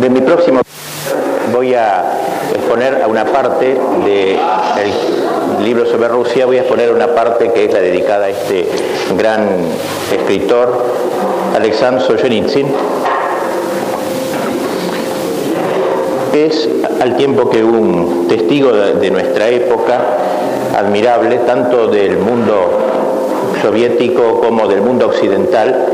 De mi próximo voy a exponer a una parte del libro sobre Rusia, voy a exponer una parte que es la dedicada a este gran escritor, Alexander Solzhenitsyn. Es al tiempo que un testigo de nuestra época, admirable, tanto del mundo soviético como del mundo occidental,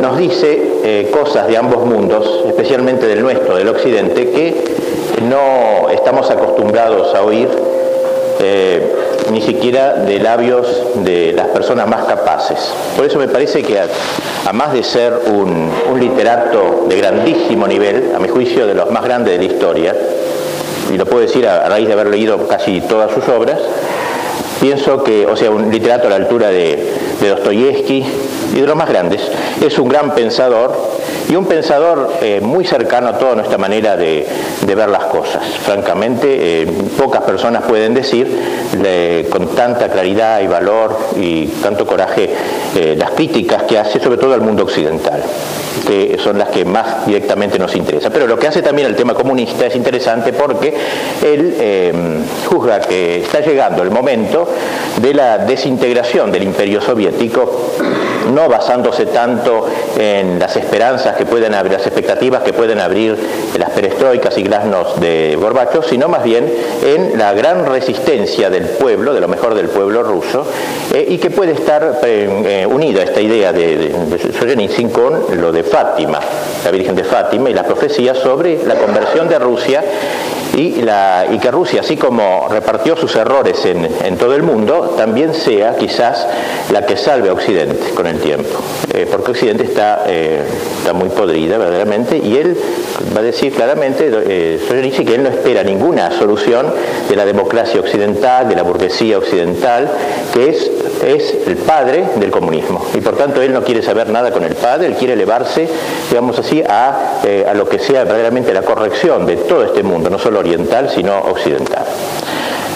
nos dice eh, cosas de ambos mundos, especialmente del nuestro, del occidente, que no estamos acostumbrados a oír eh, ni siquiera de labios de las personas más capaces. Por eso me parece que, a, más de ser un, un literato de grandísimo nivel, a mi juicio de los más grandes de la historia, y lo puedo decir a raíz de haber leído casi todas sus obras, Pienso que, o sea, un literato a la altura de, de Dostoyevsky y de los más grandes, es un gran pensador y un pensador eh, muy cercano a toda nuestra manera de, ver las cosas. Francamente, eh, pocas personas pueden decir con tanta claridad y valor y tanto coraje eh, las críticas que hace, sobre todo al mundo occidental, que son las que más directamente nos interesan. Pero lo que hace también el tema comunista es interesante porque él juzga que está llegando el momento de la desintegración del imperio soviético no basándose tanto en las esperanzas que pueden abrir, las expectativas que pueden abrir las perestroicas y glasnos de Gorbachev, sino más bien en la gran resistencia del pueblo, de lo mejor del pueblo ruso, eh, y que puede estar eh, eh, unida esta idea de, de, con lo de Fátima, la Virgen de Fátima y las profecías sobre la conversión de Rusia y, que Rusia, así como repartió sus errores en, todo el mundo, también sea quizás la que salve a Occidente con el tiempo. Eh, porque Occidente está, eh, está muy podrida verdaderamente y él va a decir claramente, eh, que él no espera ninguna solución de la democracia occidental, de la burguesía occidental, que es, es el padre del comunismo. Y por tanto él no quiere saber nada con el padre, él quiere elevarse, digamos así, a, a lo que sea verdaderamente la corrección de todo este mundo, no solo oriental, sino occidental.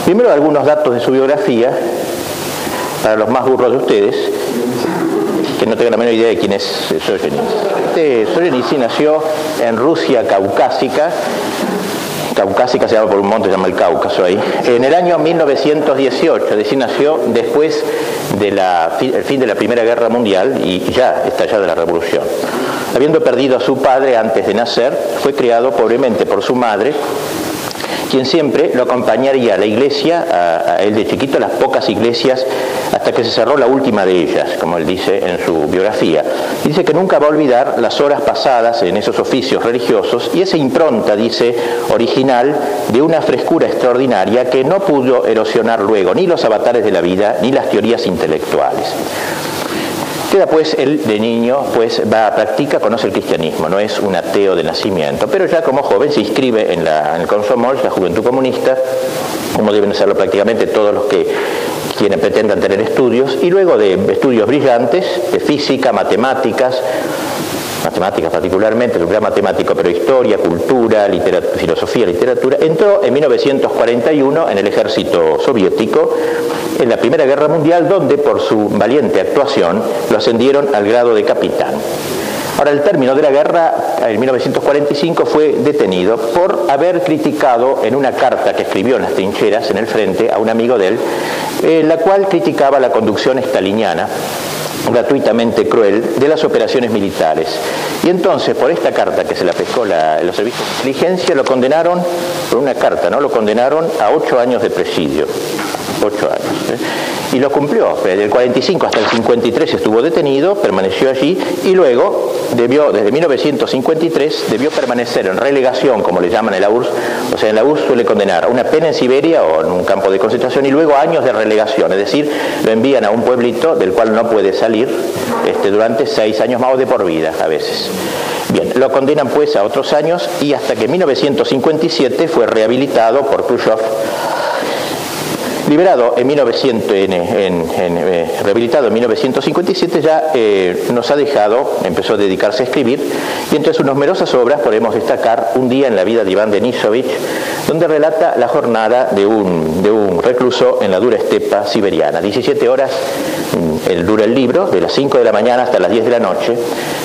Primero algunos datos de su biografía, para los más burros de ustedes, que no tengan la menor idea de quién es Solzhenitsyn. Este nació en Rusia caucásica, caucásica se llama por un monte, se llama el Cáucaso ahí, en el año 1918, es decir, nació después del fin de la Primera Guerra Mundial y ya estallada la Revolución. Habiendo perdido a su padre antes de nacer, fue criado pobremente por su madre quien siempre lo acompañaría a la iglesia, a, él de chiquito, las pocas iglesias, hasta que se cerró la última de ellas, como él dice en su biografía. Dice que nunca va a olvidar las horas pasadas en esos oficios religiosos y esa impronta, dice, original, de una frescura extraordinaria que no pudo erosionar luego ni los avatares de la vida ni las teorías intelectuales. Queda pues él de niño, pues va a practica, conoce el cristianismo, no es un ateo de nacimiento, pero ya como joven se inscribe en, la, en el Consomol, la Juventud Comunista, como deben hacerlo prácticamente todos los que quienes pretendan tener estudios, y luego de estudios brillantes, de física, matemáticas, matemáticas particularmente, el gran matemático, pero historia, cultura, filosofía, literatura, entró en 1941 en el ejército soviético en la Primera Guerra Mundial, donde por su valiente actuación lo ascendieron al grado de capitán. Ahora, el término de la guerra, en 1945, fue detenido por haber criticado en una carta que escribió en las trincheras, en el frente, a un amigo de él, en la cual criticaba la conducción estaliniana gratuitamente cruel de las operaciones militares. Y entonces, por esta carta que se la pescó los servicios de inteligencia, lo condenaron, por una carta, ¿no? Lo condenaron a ocho años de presidio. Ocho años. ¿eh? Y lo cumplió. Desde el 45 hasta el 53 estuvo detenido, permaneció allí y luego debió, desde 1953, debió permanecer en relegación, como le llaman en la URSS. O sea, en la URSS suele condenar una pena en Siberia o en un campo de concentración y luego años de relegación. Es decir, lo envían a un pueblito del cual no puede salir este, durante seis años más o de por vida a veces. Bien, lo condenan pues a otros años y hasta que en 1957 fue rehabilitado por Khrushchev Liberado en 1900, en, eh, rehabilitado en 1957, ya eh, nos ha dejado, empezó a dedicarse a escribir, y entre sus numerosas obras podemos destacar Un día en la vida de Iván Denisovich, donde relata la jornada de un, de un recluso en la dura estepa siberiana, 17 horas el, dura el libro, de las 5 de la mañana hasta las 10 de la noche,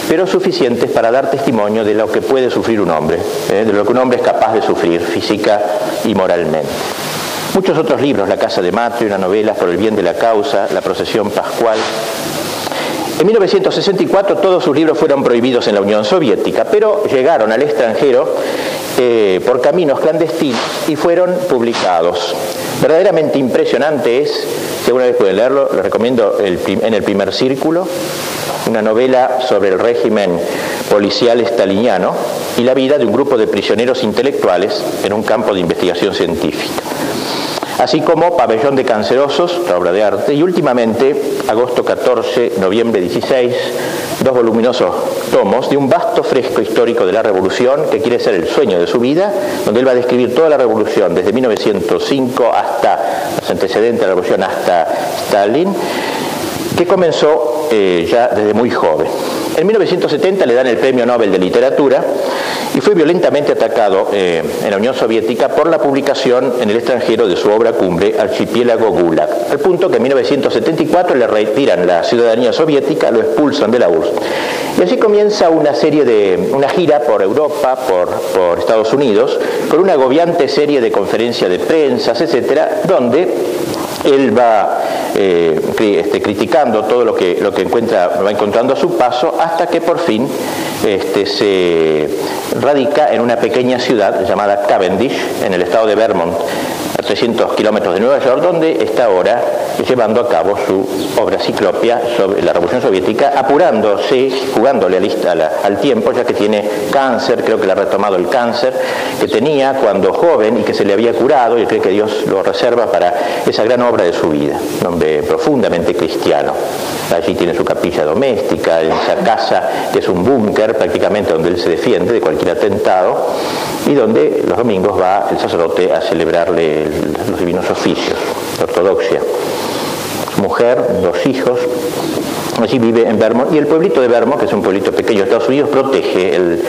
pero suficientes para dar testimonio de lo que puede sufrir un hombre, ¿eh? de lo que un hombre es capaz de sufrir física y moralmente. Muchos otros libros, La Casa de Matri, una novela por el bien de la causa, La Procesión Pascual. En 1964 todos sus libros fueron prohibidos en la Unión Soviética, pero llegaron al extranjero eh, por caminos clandestinos y fueron publicados. Verdaderamente impresionante es, si alguna vez pueden leerlo, les recomiendo en el primer círculo, una novela sobre el régimen policial estaliniano y la vida de un grupo de prisioneros intelectuales en un campo de investigación científica así como Pabellón de Cancerosos, la obra de arte, y últimamente, agosto 14, noviembre 16, dos voluminosos tomos de un vasto fresco histórico de la Revolución, que quiere ser el sueño de su vida, donde él va a describir toda la Revolución, desde 1905 hasta los antecedentes de la Revolución, hasta Stalin, que comenzó eh, ya desde muy joven. En 1970 le dan el Premio Nobel de Literatura y fue violentamente atacado eh, en la Unión Soviética por la publicación en el extranjero de su obra cumbre Archipiélago Gulag, al punto que en 1974 le retiran la ciudadanía soviética, lo expulsan de la URSS. Y así comienza una serie de, una gira por Europa, por, Estados Unidos, con una agobiante serie de conferencias de prensa, etcétera, donde él va eh, este, criticando todo lo que, lo que encuentra, va encontrando a su paso, hasta que por fin este, se radica en una pequeña ciudad llamada Cavendish, en el estado de Vermont, a 300 kilómetros de Nueva York, donde está ahora llevando a cabo su obra ciclopia sobre la Revolución Soviética, apurándose, jugándole al tiempo, ya que tiene cáncer, creo que le ha retomado el cáncer que tenía cuando joven y que se le había curado, y cree que Dios lo reserva para esa gran obra de su vida, un profundamente cristiano. Allí tiene su capilla doméstica, en esa casa que es un búnker prácticamente donde él se defiende de cualquier atentado y donde los domingos va el sacerdote a celebrarle los divinos oficios, la ortodoxia. Mujer, dos hijos, allí vive en Vermont y el pueblito de Vermont, que es un pueblito pequeño de Estados Unidos, protege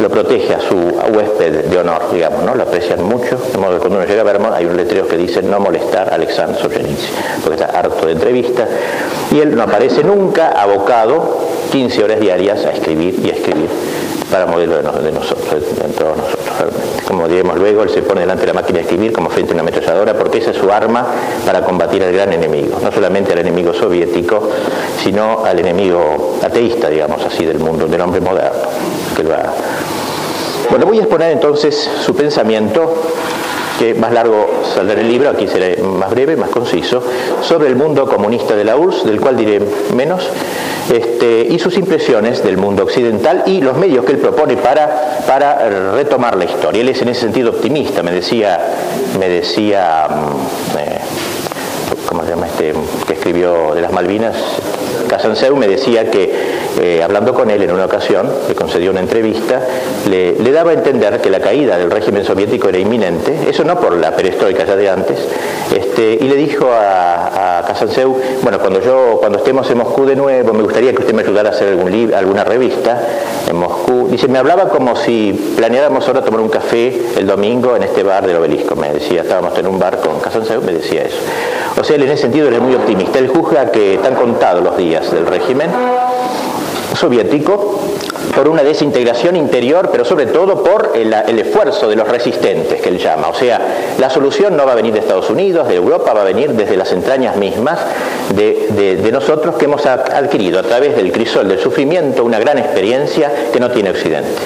lo protege a su huésped de honor, digamos, ¿no? Lo aprecian mucho, de modo que cuando uno llega a Vermont hay un letrero que dice no molestar a Alexander Solzhenitsyn, porque está harto de entrevistas. Y él no aparece nunca abocado 15 horas diarias a escribir y a escribir para modelo de, nosotros, de todos nosotros. Como diremos luego, él se pone delante de la máquina de escribir como frente a una ametralladora porque esa es su arma para combatir al gran enemigo, no solamente al enemigo soviético, sino al enemigo ateísta, digamos así, del mundo, del hombre moderno. Bueno, voy a exponer entonces su pensamiento que más largo saldrá el libro, aquí será más breve, más conciso, sobre el mundo comunista de la URSS, del cual diré menos, este, y sus impresiones del mundo occidental y los medios que él propone para, para retomar la historia. Él es en ese sentido optimista, me decía, me decía mm, eh, ¿cómo se llama este? que escribió de las Malvinas, Casanseu me decía que eh, hablando con él en una ocasión, le concedió una entrevista, le, daba a entender que la caída del régimen soviético era inminente, eso no por la perestroika ya de antes, este, y le dijo a, a bueno, cuando yo, cuando estemos en Moscú de nuevo, me gustaría que usted me ayudara a hacer algún alguna revista en Moscú. Dice, me hablaba como si planeáramos ahora tomar un café el domingo en este bar del obelisco, me decía, estábamos en un bar con Casanseu, me decía eso. O sea, él en ese sentido él es muy optimista, él juzga que están contados los días del régimen soviético por una desintegración interior, pero sobre todo por el, esfuerzo de los resistentes, que él llama. O sea, la solución no va a venir de Estados Unidos, de Europa, va a venir desde las entrañas mismas de, nosotros que hemos adquirido a través del crisol del sufrimiento una gran experiencia que no tiene Occidente.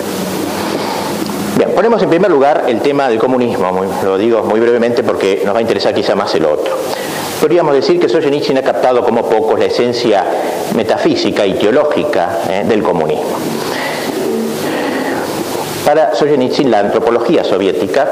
Bien, ponemos en primer lugar el tema del comunismo, lo digo muy brevemente porque nos va a interesar quizá más el otro podríamos decir que Solzhenitsyn ha captado como pocos la esencia metafísica y teológica eh, del comunismo. Para Solzhenitsyn la antropología soviética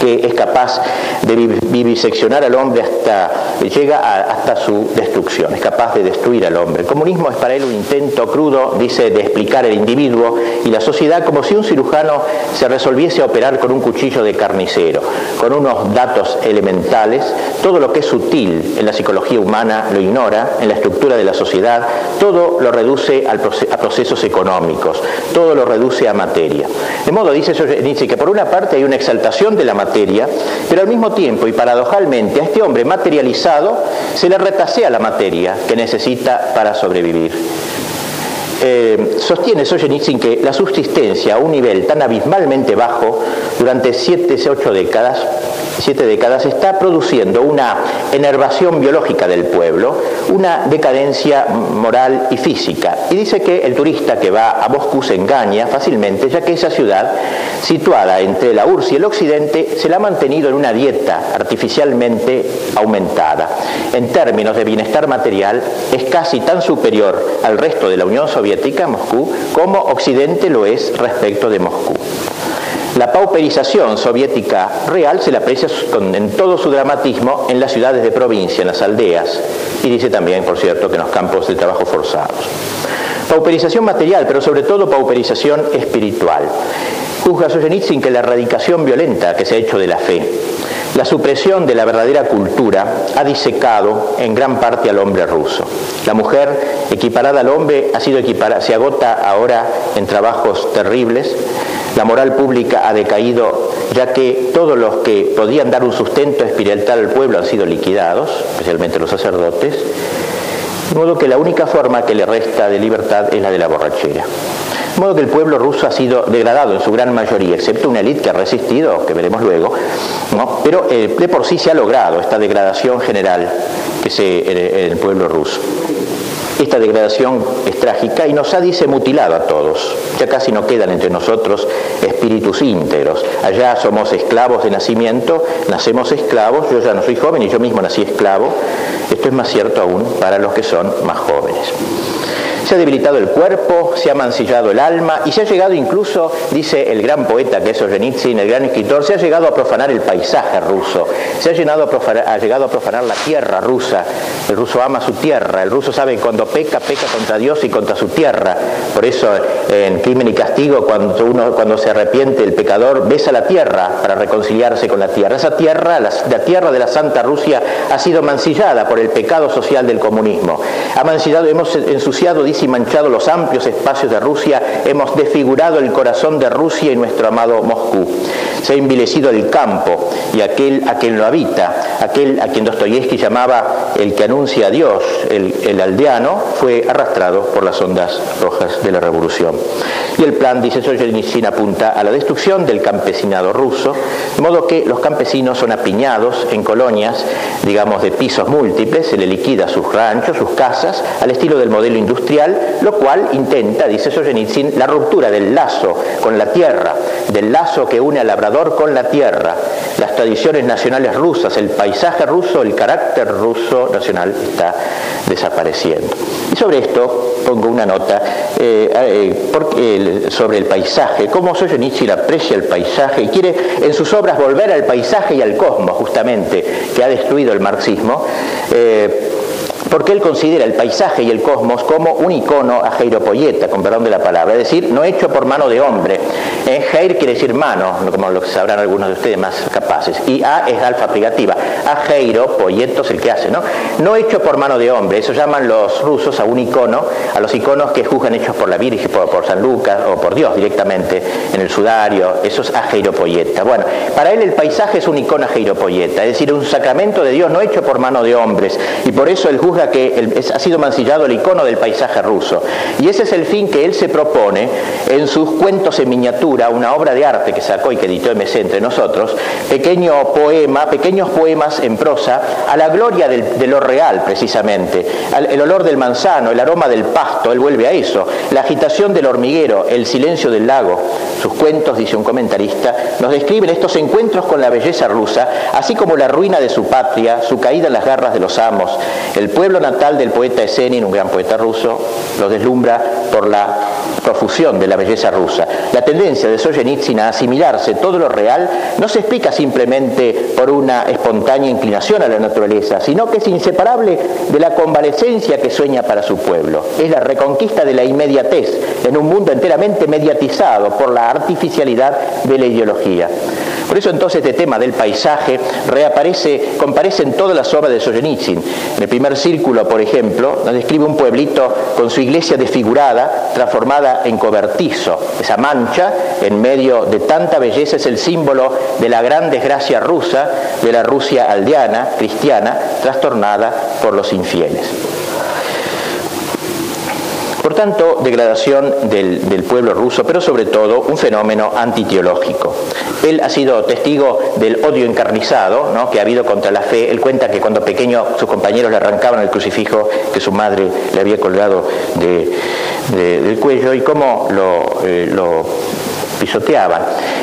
que es capaz de viviseccionar al hombre hasta, llega hasta su destrucción, es capaz de destruir al hombre. El comunismo es para él un intento crudo, dice, de explicar el individuo y la sociedad como si un cirujano se resolviese a operar con un cuchillo de carnicero, con unos datos elementales, todo lo que es sutil en la psicología humana lo ignora, en la estructura de la sociedad, todo lo reduce a procesos económicos, todo lo reduce a materia. De modo, dice Nietzsche, que por una parte hay una exaltación de la materia, pero al mismo tiempo y paradojalmente a este hombre materializado se le retasea la materia que necesita para sobrevivir. Eh, sostiene Solzhenitsyn que la subsistencia a un nivel tan abismalmente bajo durante siete, ocho décadas siete décadas, está produciendo una enervación biológica del pueblo, una decadencia moral y física. Y dice que el turista que va a Moscú se engaña fácilmente, ya que esa ciudad, situada entre la URSS y el occidente, se la ha mantenido en una dieta artificialmente aumentada. En términos de bienestar material, es casi tan superior al resto de la Unión Soviética, Moscú, como Occidente lo es respecto de Moscú. La pauperización soviética real se la aprecia en todo su dramatismo en las ciudades de provincia, en las aldeas, y dice también, por cierto, que en los campos de trabajo forzados. Pauperización material, pero sobre todo pauperización espiritual. Juzga Solzhenitsyn que la erradicación violenta que se ha hecho de la fe, la supresión de la verdadera cultura ha disecado en gran parte al hombre ruso. La mujer equiparada al hombre ha sido equiparada, se agota ahora en trabajos terribles la moral pública ha decaído ya que todos los que podían dar un sustento espiritual al pueblo han sido liquidados, especialmente los sacerdotes, de modo que la única forma que le resta de libertad es la de la borrachera. De modo que el pueblo ruso ha sido degradado en su gran mayoría, excepto una élite que ha resistido, que veremos luego, pero eh, de por sí se ha logrado esta degradación general que se, en el pueblo ruso. Esta degradación es trágica y nos ha, dice, mutilado a todos. Ya casi no quedan entre nosotros espíritus íntegros. Allá somos esclavos de nacimiento, nacemos esclavos, yo ya no soy joven y yo mismo nací esclavo. Esto es más cierto aún para los que son más jóvenes se ha debilitado el cuerpo, se ha mancillado el alma y se ha llegado incluso, dice el gran poeta que es Orgenitsyn, el gran escritor, se ha llegado a profanar el paisaje ruso, se ha, llegado a profanar, ha llegado a profanar la tierra rusa. El ruso ama su tierra, el ruso sabe que cuando peca, peca contra Dios y contra su tierra. Por eso en Crimen y Castigo, cuando, uno, cuando se arrepiente el pecador, besa la tierra para reconciliarse con la tierra. Esa tierra, la tierra de la Santa Rusia, ha sido mancillada por el pecado social del comunismo. Ha mancillado, hemos ensuciado, dice, y manchado los amplios espacios de Rusia, hemos desfigurado el corazón de Rusia y nuestro amado Moscú. Se ha envilecido el campo y aquel a quien lo habita, aquel a quien Dostoyevsky llamaba el que anuncia a Dios, el, aldeano, fue arrastrado por las ondas rojas de la revolución. Y el plan, dice Solzhenitsyn, apunta a la destrucción del campesinado ruso, de modo que los campesinos son apiñados en colonias, digamos, de pisos múltiples, se le liquida sus ranchos, sus casas, al estilo del modelo industrial, lo cual intenta, dice Solzhenitsyn, la ruptura del lazo con la tierra, del lazo que une al con la tierra, las tradiciones nacionales rusas, el paisaje ruso, el carácter ruso nacional está desapareciendo. Y sobre esto pongo una nota eh, eh, sobre el paisaje, cómo Solzhenitsyn aprecia el paisaje y quiere en sus obras volver al paisaje y al cosmos, justamente, que ha destruido el marxismo. Porque él considera el paisaje y el cosmos como un icono a Poyeta, con perdón de la palabra, es decir, no hecho por mano de hombre. Eh, Heir quiere decir mano, como lo sabrán algunos de ustedes más capaces, y A es alfa privativa. A Heiro, es el que hace, ¿no? No hecho por mano de hombre, eso llaman los rusos a un icono, a los iconos que juzgan hechos por la Virgen, por, San Lucas o por Dios directamente en el sudario, eso es a Poyeta. Bueno, para él el paisaje es un icono a Poyeta, es decir, un sacramento de Dios no hecho por mano de hombres, y por eso él juzga que ha sido mancillado el icono del paisaje ruso. Y ese es el fin que él se propone en sus cuentos en miniatura, una obra de arte que sacó y que editó MC entre nosotros, pequeño poema, pequeños poemas en prosa a la gloria de lo real precisamente, el olor del manzano, el aroma del pasto, él vuelve a eso, la agitación del hormiguero, el silencio del lago. Sus cuentos, dice un comentarista, nos describen estos encuentros con la belleza rusa, así como la ruina de su patria, su caída en las garras de los amos, el pueblo pueblo natal del poeta Esenin, un gran poeta ruso, lo deslumbra por la profusión de la belleza rusa. La tendencia de Solzhenitsyn a asimilarse todo lo real no se explica simplemente por una espontánea inclinación a la naturaleza, sino que es inseparable de la convalecencia que sueña para su pueblo. Es la reconquista de la inmediatez en un mundo enteramente mediatizado por la artificialidad de la ideología. Por eso entonces este tema del paisaje reaparece, comparece en todas las obras de Solzhenitsyn. En el primer por ejemplo, nos describe un pueblito con su iglesia desfigurada, transformada en cobertizo. Esa mancha en medio de tanta belleza es el símbolo de la gran desgracia rusa, de la Rusia aldeana, cristiana, trastornada por los infieles. Por tanto, degradación del, pueblo ruso, pero sobre todo un fenómeno antiteológico. Él ha sido testigo del odio encarnizado que ha habido contra la fe. Él cuenta que cuando pequeño sus compañeros le arrancaban el crucifijo que su madre le había colgado del cuello y cómo lo, eh, lo pisoteaban.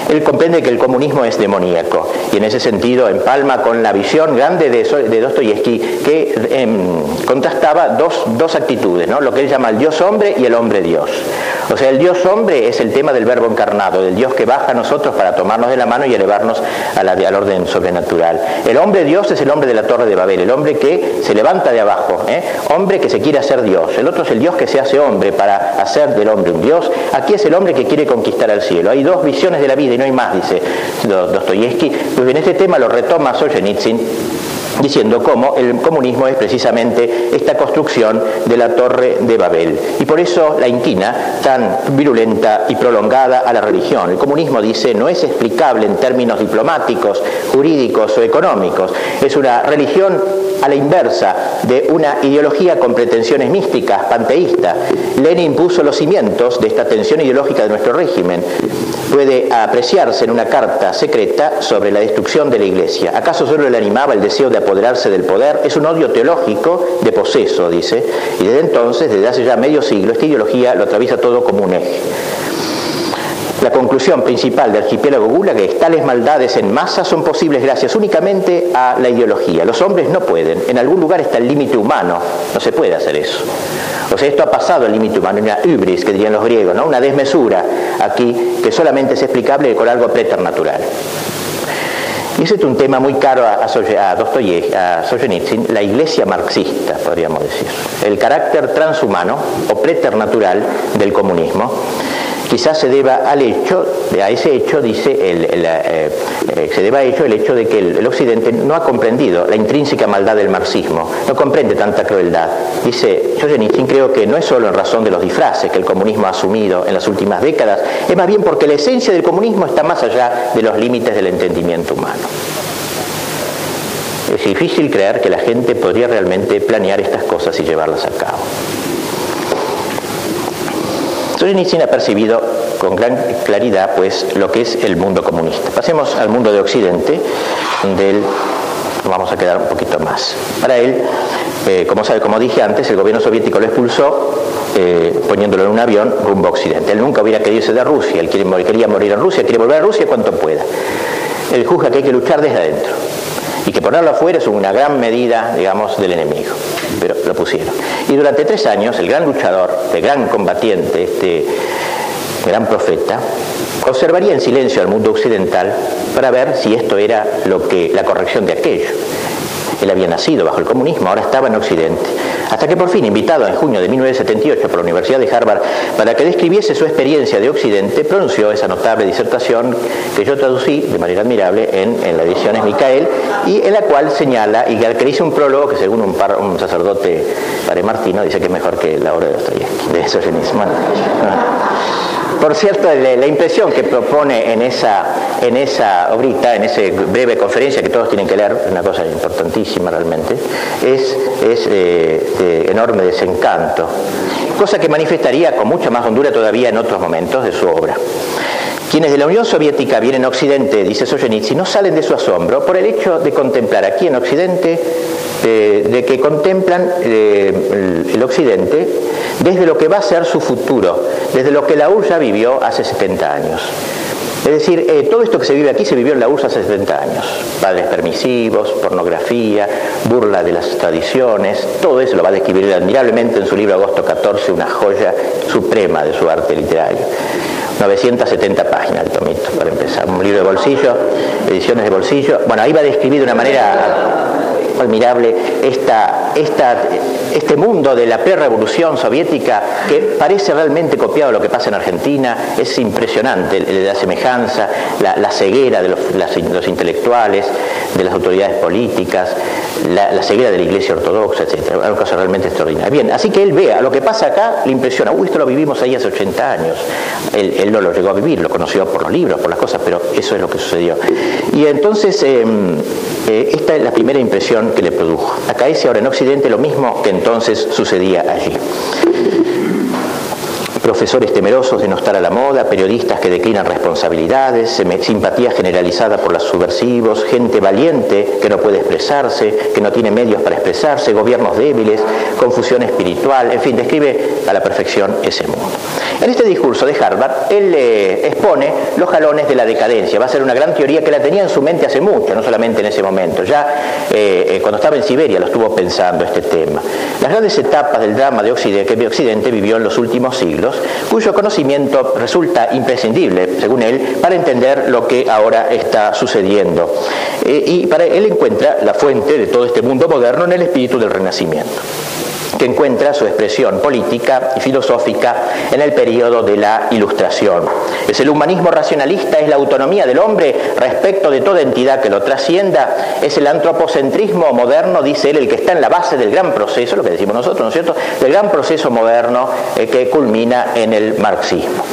Él comprende que el comunismo es demoníaco y en ese sentido empalma con la visión grande de, de Dostoyevsky que em, contrastaba dos, dos actitudes, ¿no? lo que él llama el Dios hombre y el hombre Dios. O sea, el Dios hombre es el tema del verbo encarnado, del Dios que baja a nosotros para tomarnos de la mano y elevarnos a la, al orden sobrenatural. El hombre Dios es el hombre de la Torre de Babel, el hombre que se levanta de abajo, ¿eh? hombre que se quiere hacer Dios. El otro es el Dios que se hace hombre para hacer del hombre un Dios. Aquí es el hombre que quiere conquistar al cielo. Hay dos visiones de la vida y no hay más, dice Dostoyevsky. Pues en este tema lo retoma Solzhenitsyn diciendo cómo el comunismo es precisamente esta construcción de la torre de Babel. Y por eso la inquina tan virulenta y prolongada a la religión. El comunismo, dice, no es explicable en términos diplomáticos, jurídicos o económicos. Es una religión a la inversa de una ideología con pretensiones místicas, panteísta. Lenin puso los cimientos de esta tensión ideológica de nuestro régimen. Puede apreciarse en una carta secreta sobre la destrucción de la iglesia. ¿Acaso solo le animaba el deseo de apoderarse del poder? Es un odio teológico de poseso, dice. Y desde entonces, desde hace ya medio siglo, esta ideología lo atraviesa todo como un eje. La conclusión principal del archipiélago Gulag es tales maldades en masa son posibles gracias únicamente a la ideología. Los hombres no pueden. En algún lugar está el límite humano. No se puede hacer eso. O sea, esto ha pasado el límite humano, una hubris, que dirían los griegos, ¿no? una desmesura aquí que solamente es explicable con algo preternatural. Ese es un tema muy caro a, a, a la iglesia marxista, podríamos decir. El carácter transhumano o preternatural del comunismo quizás se deba al hecho, a ese hecho, dice, el, eh, eh, se deba a hecho el hecho de que el, Occidente no ha comprendido la intrínseca maldad del marxismo, no comprende tanta crueldad. Dice Solzhenitsyn, creo que no es solo en razón de los disfraces que el comunismo ha asumido en las últimas décadas, es más bien porque la esencia del comunismo está más allá de los límites del entendimiento humano. Es difícil creer que la gente podría realmente planear estas cosas y llevarlas a cabo. Solzhenitsyn ha percibido con gran claridad pues, lo que es el mundo comunista. Pasemos al mundo de Occidente, donde él vamos a quedar un poquito más. Para él, eh, como sabe, como dije antes, el gobierno soviético lo expulsó eh, poniéndolo en un avión rumbo a Occidente. Él nunca hubiera querido irse de Rusia, él quería morir en Rusia, quiere volver a Rusia cuanto pueda. Él juzga que hay que luchar desde adentro y que ponerlo afuera es una gran medida, digamos, del enemigo. Pero lo pusieron. Y durante tres años, el gran luchador, el gran combatiente, este gran profeta, observaría en silencio al mundo occidental para ver si esto era lo que la corrección de aquello. Él había nacido bajo el comunismo, ahora estaba en Occidente. Hasta que por fin, invitado en junio de 1978 por la Universidad de Harvard para que describiese su experiencia de Occidente, pronunció esa notable disertación que yo traducí de manera admirable en, la edición es Micael y en la cual señala, y que hice un prólogo que según un, sacerdote, Padre Martino, dice que es mejor que la obra de Dostoyevsky, de eso Bueno, por cierto, la, impresión que propone en esa, en esa obrita, en esa breve conferencia que todos tienen que leer, una cosa importantísima realmente, es, eh, de enorme desencanto, cosa que manifestaría con mucha más hondura todavía en otros momentos de su obra. Quienes de la Unión Soviética vienen a Occidente, dice Solzhenitsyn, no salen de su asombro por el hecho de contemplar aquí en Occidente, de que contemplan eh, el, Occidente desde lo que va a ser su futuro, desde lo que la URSS ya vivió hace 70 años. Es decir, eh, todo esto que se vive aquí se vivió en la URSS hace 70 años. Padres permisivos, pornografía, burla de las tradiciones, todo eso lo va a describir admirablemente en su libro Agosto 14, una joya suprema de su arte literario. 970 páginas el tomito, para empezar. Un libro de bolsillo, ediciones de bolsillo. Bueno, ahí va a describir de una manera admirable esta este mundo de la pre-revolución soviética que parece realmente copiado lo que pasa en Argentina, es impresionante la semejanza, la, ceguera de los, intelectuales, de las autoridades políticas, la, ceguera de la iglesia ortodoxa, etc. Una cosa realmente extraordinaria. Bien, así que él vea, lo que pasa acá le impresiona. Uy, esto lo vivimos ahí hace 80 años. Él, no lo llegó a vivir, lo conoció por los libros, por las cosas, pero eso es lo que sucedió. Y entonces, em, eh, esta es la primera impresión que le produjo. Acaece ahora en Occidente lo mismo que entonces sucedía allí profesores temerosos de no estar a la moda, periodistas que declinan responsabilidades, simpatía generalizada por los subversivos, gente valiente que no puede expresarse, que no tiene medios para expresarse, gobiernos débiles, confusión espiritual, en fin, describe a la perfección ese mundo. En este discurso de Harvard, él eh, expone los jalones de la decadencia. Va a ser una gran teoría que la tenía en su mente hace mucho, no solamente en ese momento. Ya eh, eh, cuando estaba en Siberia lo estuvo pensando este tema. Las grandes etapas del drama de Occidente, que Occidente vivió en los últimos siglos, cuyo conocimiento resulta imprescindible, según él, para entender lo que ahora está sucediendo. y para él encuentra la fuente de todo este mundo moderno en el espíritu del Renacimiento que encuentra su expresión política y filosófica en el periodo de la Ilustración. Es el humanismo racionalista, es la autonomía del hombre respecto de toda entidad que lo trascienda, es el antropocentrismo moderno, dice él, el que está en la base del gran proceso, lo que decimos nosotros, ¿no es cierto?, del gran proceso moderno eh, que culmina en el marxismo.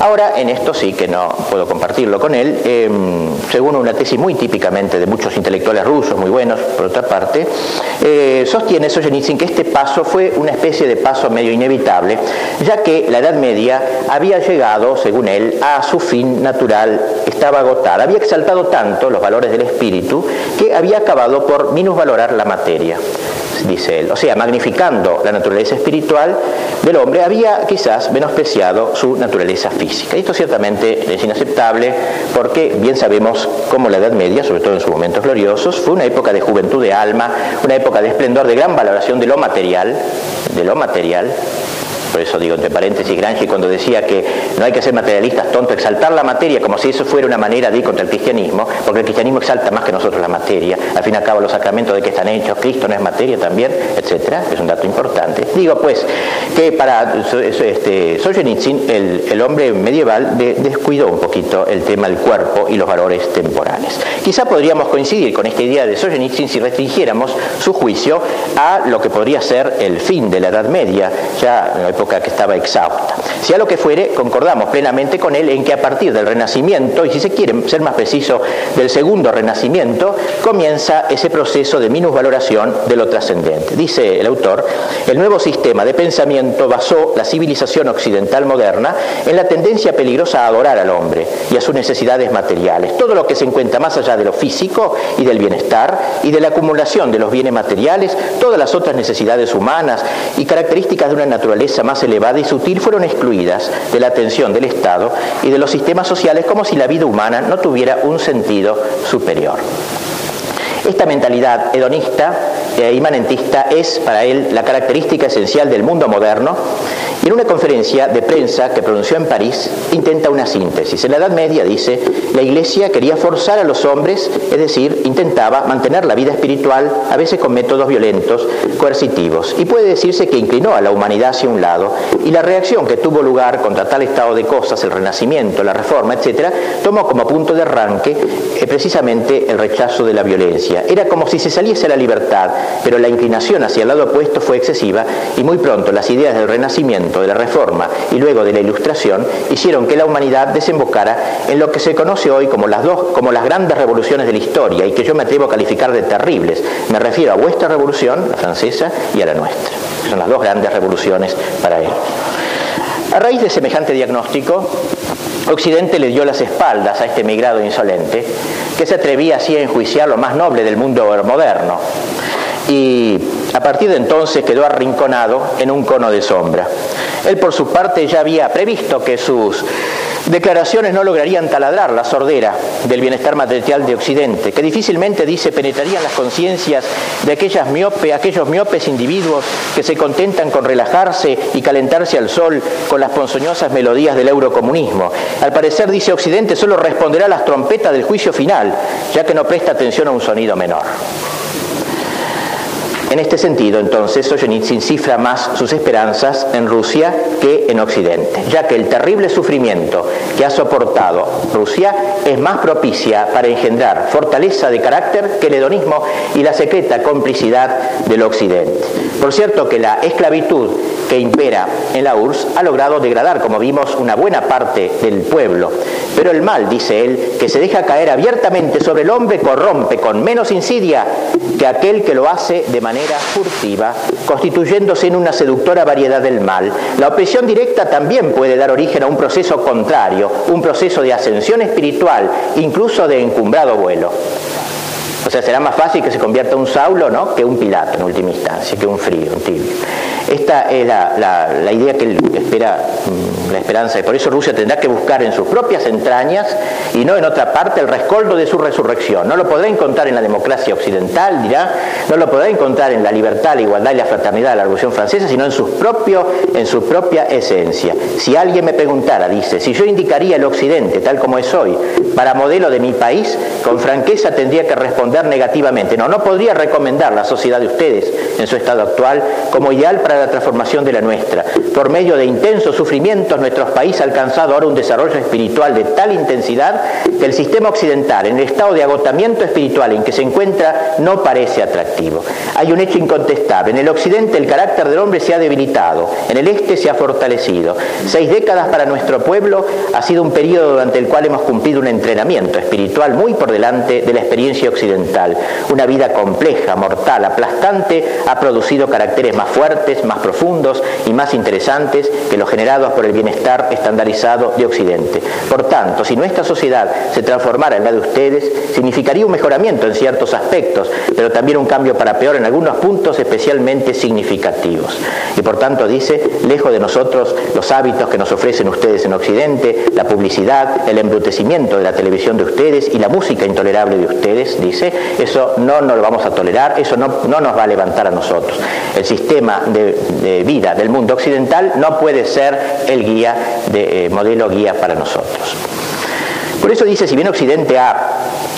Ahora, en esto sí que no puedo compartirlo con él, em, según una tesis muy típicamente de muchos intelectuales rusos, muy buenos, por otra parte, eh, sostiene Solzhenitsyn que este paso fue una especie de paso medio inevitable, ya que la Edad Media había llegado, según él, a su fin natural, estaba agotada, había exaltado tanto los valores del espíritu que había acabado por minusvalorar la materia dice él. O sea, magnificando la naturaleza espiritual del hombre, había quizás menospreciado su naturaleza física. Y esto ciertamente es inaceptable porque bien sabemos cómo la Edad Media, sobre todo en sus momentos gloriosos, fue una época de juventud de alma, una época de esplendor, de gran valoración de lo material, de lo material, por eso digo entre paréntesis Granchi cuando decía que no hay que ser materialistas tontos, exaltar la materia como si eso fuera una manera de ir contra el cristianismo, porque el cristianismo exalta más que nosotros la materia. Al fin y al cabo los sacramentos de que están hechos, Cristo no es materia también, etcétera, es un dato importante. Digo pues que para este, Solzhenitsyn el, hombre medieval descuidó un poquito el tema del cuerpo y los valores temporales. Quizá podríamos coincidir con esta idea de Solzhenitsyn si restringiéramos su juicio a lo que podría ser el fin de la Edad Media, ya en época que estaba exhausta. Sea lo que fuere, concordamos plenamente con él en que a partir del Renacimiento, y si se quiere ser más preciso, del segundo Renacimiento, comienza ese proceso de minusvaloración de lo trascendente. Dice el autor, el nuevo sistema de pensamiento basó la civilización occidental moderna en la tendencia peligrosa a adorar al hombre y a sus necesidades materiales. Todo lo que se encuentra más allá de lo físico y del bienestar y de la acumulación de los bienes materiales, todas las otras necesidades humanas y características de una naturaleza más elevada y sutil fueron excluidas de la atención del Estado y de los sistemas sociales como si la vida humana no tuviera un sentido superior. Esta mentalidad hedonista e es para él la característica esencial del mundo moderno y en una conferencia de prensa que pronunció en París intenta una síntesis. En la Edad Media, dice, la Iglesia quería forzar a los hombres, es decir, intentaba mantener la vida espiritual, a veces con métodos violentos, coercitivos. Y puede decirse que inclinó a la humanidad hacia un lado y la reacción que tuvo lugar contra tal estado de cosas, el renacimiento, la reforma, etc., tomó como punto de arranque eh, precisamente el rechazo de la violencia. Era como si se saliese a la libertad, pero la inclinación hacia el lado opuesto fue excesiva y muy pronto las ideas del renacimiento de la Reforma y luego de la Ilustración hicieron que la humanidad desembocara en lo que se conoce hoy como las dos, como las grandes revoluciones de la historia y que yo me atrevo a calificar de terribles. Me refiero a vuestra revolución, la francesa, y a la nuestra. Son las dos grandes revoluciones para él. A raíz de semejante diagnóstico, Occidente le dio las espaldas a este emigrado insolente, que se atrevía así a enjuiciar lo más noble del mundo moderno. Y a partir de entonces quedó arrinconado en un cono de sombra. Él por su parte ya había previsto que sus declaraciones no lograrían taladrar la sordera del bienestar material de Occidente, que difícilmente, dice, penetrarían las conciencias de aquellos miopes individuos que se contentan con relajarse y calentarse al sol con las ponzoñosas melodías del eurocomunismo. Al parecer, dice Occidente, solo responderá a las trompetas del juicio final, ya que no presta atención a un sonido menor. En este sentido, entonces, Solzhenitsyn cifra más sus esperanzas en Rusia que en Occidente, ya que el terrible sufrimiento que ha soportado Rusia es más propicia para engendrar fortaleza de carácter que el hedonismo y la secreta complicidad del Occidente. Por cierto que la esclavitud que impera en la URSS ha logrado degradar, como vimos, una buena parte del pueblo. Pero el mal, dice él, que se deja caer abiertamente sobre el hombre corrompe con menos insidia que aquel que lo hace de manera furtiva, constituyéndose en una seductora variedad del mal. La opresión directa también puede dar origen a un proceso contrario, un proceso de ascensión espiritual, incluso de encumbrado vuelo. O sea, será más fácil que se convierta un Saulo ¿no? que un Pilato en última instancia, que un frío, un tibio. Esta es la, idea que él espera, mm, la esperanza, y por eso Rusia tendrá que buscar en sus propias entrañas y no en otra parte el rescoldo de su resurrección. No lo podrá encontrar en la democracia occidental, dirá, no lo podrá encontrar en la libertad, la igualdad y la fraternidad de la Revolución Francesa, sino en, sus propio, en su propia esencia. Si alguien me preguntara, dice, si yo indicaría el Occidente tal como es hoy para modelo de mi país, con franqueza tendría que responder negativamente. No, no podría recomendar la sociedad de ustedes en su estado actual como ideal para la transformación de la nuestra. Por medio de intensos sufrimientos, nuestro país ha alcanzado ahora un desarrollo espiritual de tal intensidad que el sistema occidental, en el estado de agotamiento espiritual en que se encuentra, no parece atractivo. Hay un hecho incontestable. En el occidente el carácter del hombre se ha debilitado, en el este se ha fortalecido. Seis décadas para nuestro pueblo ha sido un periodo durante el cual hemos cumplido un entrenamiento espiritual muy por delante de la experiencia occidental. Una vida compleja, mortal, aplastante, ha producido caracteres más fuertes, más profundos y más interesantes que los generados por el bienestar estandarizado de Occidente. Por tanto, si nuestra sociedad se transformara en la de ustedes, significaría un mejoramiento en ciertos aspectos, pero también un cambio para peor en algunos puntos especialmente significativos. Y por tanto dice, lejos de nosotros los hábitos que nos ofrecen ustedes en Occidente, la publicidad, el embrutecimiento de la televisión de ustedes y la música intolerable de ustedes, dice, eso no nos lo vamos a tolerar, eso no, no nos va a levantar a nosotros. El sistema de vida del mundo occidental no puede ser el guía, eh, modelo guía para nosotros. Por eso dice, si bien Occidente ha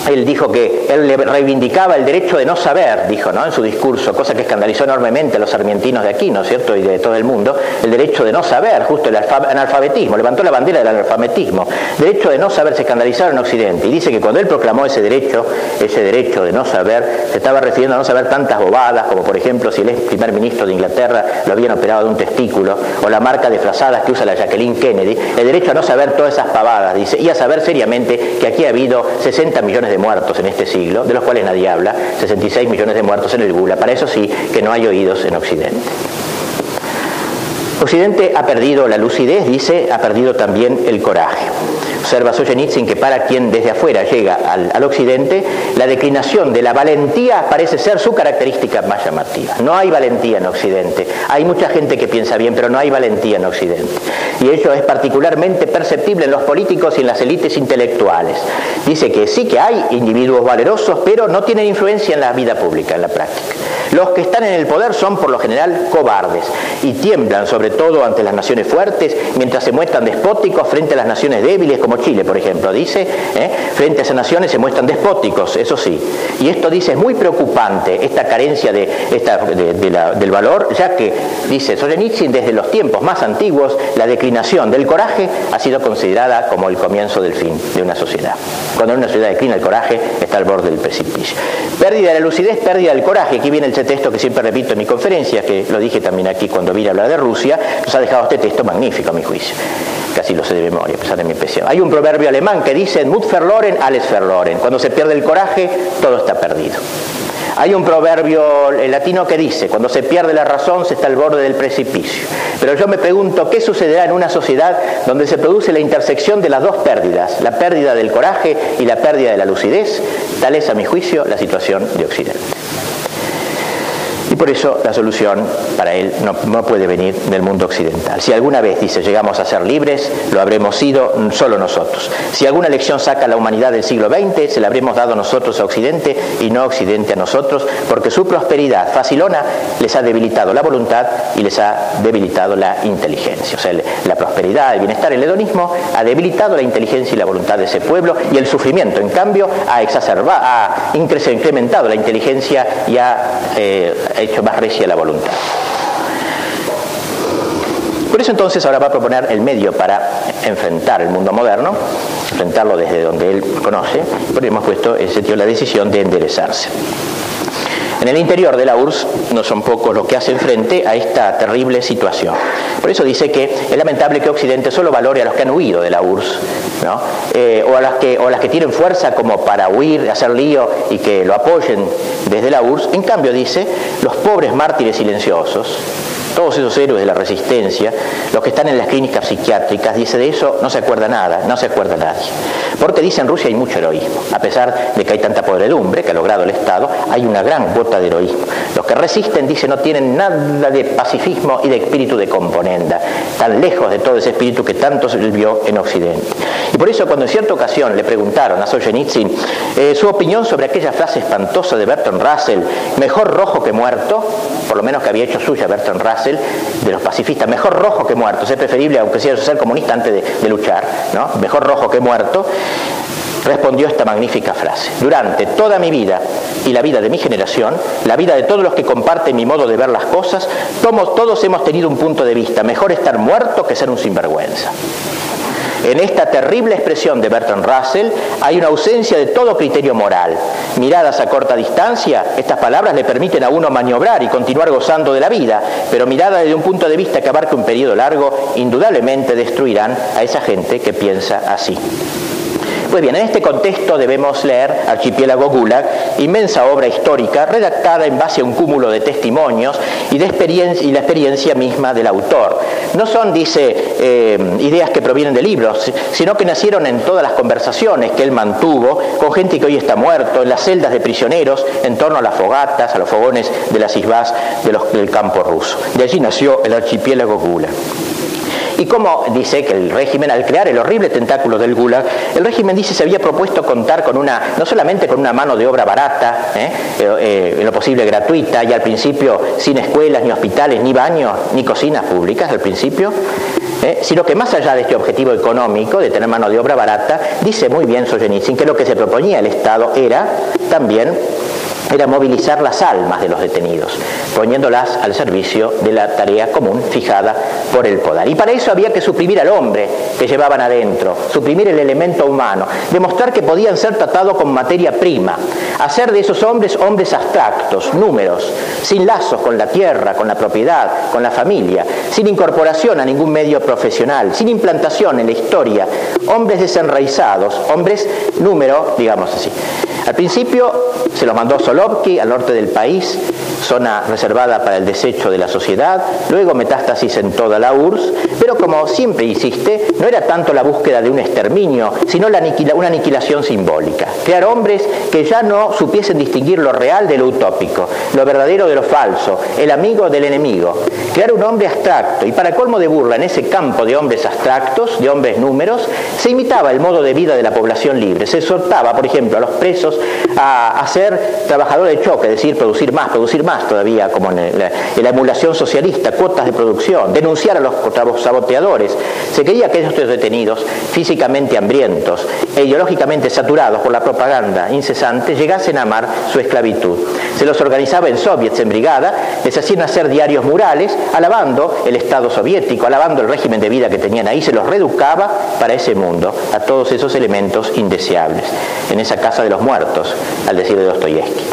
él dijo que él le reivindicaba el derecho de no saber, dijo ¿no? en su discurso, cosa que escandalizó enormemente a los argentinos de aquí, ¿no es cierto?, y de todo el mundo, el derecho de no saber, justo el analfabetismo, levantó la bandera del analfabetismo, derecho de no saber se escandalizaron en Occidente, y dice que cuando él proclamó ese derecho, ese derecho de no saber, se estaba refiriendo a no saber tantas bobadas, como por ejemplo si el ex primer ministro de Inglaterra lo habían operado de un testículo, o la marca de frazadas que usa la Jacqueline Kennedy, el derecho a no saber todas esas pavadas, dice, y a saber seriamente que aquí ha habido 60 millones de muertos en este siglo, de los cuales nadie habla, 66 millones de muertos en el Gula. Para eso sí que no hay oídos en Occidente. Occidente ha perdido la lucidez, dice, ha perdido también el coraje. Observa Solzhenitsyn que para quien desde afuera llega al, occidente, la declinación de la valentía parece ser su característica más llamativa. No hay valentía en occidente. Hay mucha gente que piensa bien, pero no hay valentía en occidente. Y ello es particularmente perceptible en los políticos y en las élites intelectuales. Dice que sí que hay individuos valerosos, pero no tienen influencia en la vida pública, en la práctica. Los que están en el poder son por lo general cobardes y tiemblan sobre todo ante las naciones fuertes, mientras se muestran despóticos frente a las naciones débiles como Chile, por ejemplo, dice, ¿eh? frente a esas naciones se muestran despóticos, eso sí. Y esto dice, es muy preocupante esta carencia de, esta, del valor, ya que, dice Solzhenitsyn, desde los tiempos más antiguos, la declinación del coraje ha sido considerada como el comienzo del fin de una sociedad. Cuando una sociedad declina el coraje, está al borde del precipicio. Pérdida de la lucidez, pérdida del coraje. Aquí viene el texto que siempre repito en mi conferencia, que lo dije también aquí cuando vine a hablar de Rusia, nos ha dejado este texto magnífico a mi juicio casi lo sé de memoria, a pesar de mi impresión. Un proverbio alemán que dice, Mut verloren, alles verloren. Cuando se pierde el coraje, todo está perdido. Hay un proverbio latino que dice, cuando se pierde la razón se está al borde del precipicio. Pero yo me pregunto, ¿qué sucederá en una sociedad donde se produce la intersección de las dos pérdidas, la pérdida del coraje y la pérdida de la lucidez? Tal es, a mi juicio, la situación de Occidente. Y por eso la solución para él no, puede venir del mundo occidental. Si alguna vez, dice, llegamos a ser libres, lo habremos sido solo nosotros. Si alguna lección saca la humanidad del siglo XX, se la habremos dado nosotros a Occidente y no Occidente a nosotros, porque su prosperidad facilona les ha debilitado la voluntad y les ha debilitado la inteligencia. O sea, la prosperidad, el bienestar, el hedonismo ha debilitado la inteligencia y la voluntad de ese pueblo y el sufrimiento, en cambio, ha exacerbado, ha incrementado la inteligencia y ha eh, más recia la voluntad. Por eso entonces ahora va a proponer el medio para enfrentar el mundo moderno, enfrentarlo desde donde él conoce, por hemos puesto ese sentido la decisión de enderezarse. En el interior de la URSS no son pocos los que hacen frente a esta terrible situación. Por eso dice que es lamentable que Occidente solo valore a los que han huido de la URSS, eh, o, a las que, o las que tienen fuerza como para huir, hacer lío y que lo apoyen desde la URSS. En cambio, dice, los pobres mártires silenciosos, todos esos héroes de la resistencia, los que están en las clínicas psiquiátricas, dice de eso no se acuerda nada, no se acuerda nadie. Porque dice en Rusia hay mucho heroísmo, a pesar de que hay tanta podredumbre que ha logrado el Estado, hay una gran cuota de heroísmo. Los que resisten, dice, no tienen nada de pacifismo y de espíritu de componenda, tan lejos de todo ese espíritu que tanto se vio en Occidente. Y por eso cuando en cierta ocasión le preguntaron a Solzhenitsyn eh, su opinión sobre aquella frase espantosa de Bertrand Russell, mejor rojo que muerto, por lo menos que había hecho suya Bertrand Russell, de los pacifistas, mejor rojo que muerto, es preferible, aunque sea ser comunista antes de, luchar, ¿no? mejor rojo que muerto, respondió esta magnífica frase. Durante toda mi vida y la vida de mi generación, la vida de todos los que comparten mi modo de ver las cosas, todos hemos tenido un punto de vista. Mejor estar muerto que ser un sinvergüenza. En esta terrible expresión de Bertrand Russell hay una ausencia de todo criterio moral. Miradas a corta distancia, estas palabras le permiten a uno maniobrar y continuar gozando de la vida, pero miradas desde un punto de vista que abarque un periodo largo, indudablemente destruirán a esa gente que piensa así. Pues bien, en este contexto debemos leer Archipiélago Gulag, inmensa obra histórica redactada en base a un cúmulo de testimonios y, de experiencia, y la experiencia misma del autor. No son, dice, eh, ideas que provienen de libros, sino que nacieron en todas las conversaciones que él mantuvo con gente que hoy está muerto, en las celdas de prisioneros, en torno a las fogatas, a los fogones de las isbás del campo ruso. De allí nació el archipiélago Gulag. Y como dice que el régimen, al crear el horrible tentáculo del Gulag, el régimen dice se había propuesto contar con una, no solamente con una mano de obra barata, ¿eh? Eh, en lo posible gratuita, y al principio sin escuelas, ni hospitales, ni baños, ni cocinas públicas al principio, ¿eh? sino que más allá de este objetivo económico de tener mano de obra barata, dice muy bien Solzhenitsyn que lo que se proponía el Estado era también era movilizar las almas de los detenidos, poniéndolas al servicio de la tarea común fijada por el poder. Y para eso había que suprimir al hombre que llevaban adentro, suprimir el elemento humano, demostrar que podían ser tratados con materia prima, hacer de esos hombres hombres abstractos, números, sin lazos con la tierra, con la propiedad, con la familia, sin incorporación a ningún medio profesional, sin implantación en la historia, hombres desenraizados, hombres número, digamos así. Al principio se los mandó Solovki al norte del país, zona reservada para el desecho de la sociedad, luego metástasis en toda la URSS, pero como siempre insiste, no era tanto la búsqueda de un exterminio, sino una aniquilación simbólica. Crear hombres que ya no supiesen distinguir lo real de lo utópico, lo verdadero de lo falso, el amigo del enemigo. Crear un hombre abstracto, y para colmo de burla, en ese campo de hombres abstractos, de hombres números, se imitaba el modo de vida de la población libre. Se exhortaba, por ejemplo, a los presos a, a ser trabajadores de choque, es decir, producir más, producir más todavía, como en la, emulación socialista, cuotas de producción, denunciar a los saboteadores. Se creía que estos detenidos, físicamente hambrientos e ideológicamente saturados por la propaganda incesante, llegasen a amar su esclavitud. Se los organizaba en soviets, en brigada, les hacían hacer diarios murales, alabando el Estado soviético, alabando el régimen de vida que tenían ahí, se los reeducaba para ese mundo, a todos esos elementos indeseables, en esa casa de los muertos, al decir de Dostoyevsky.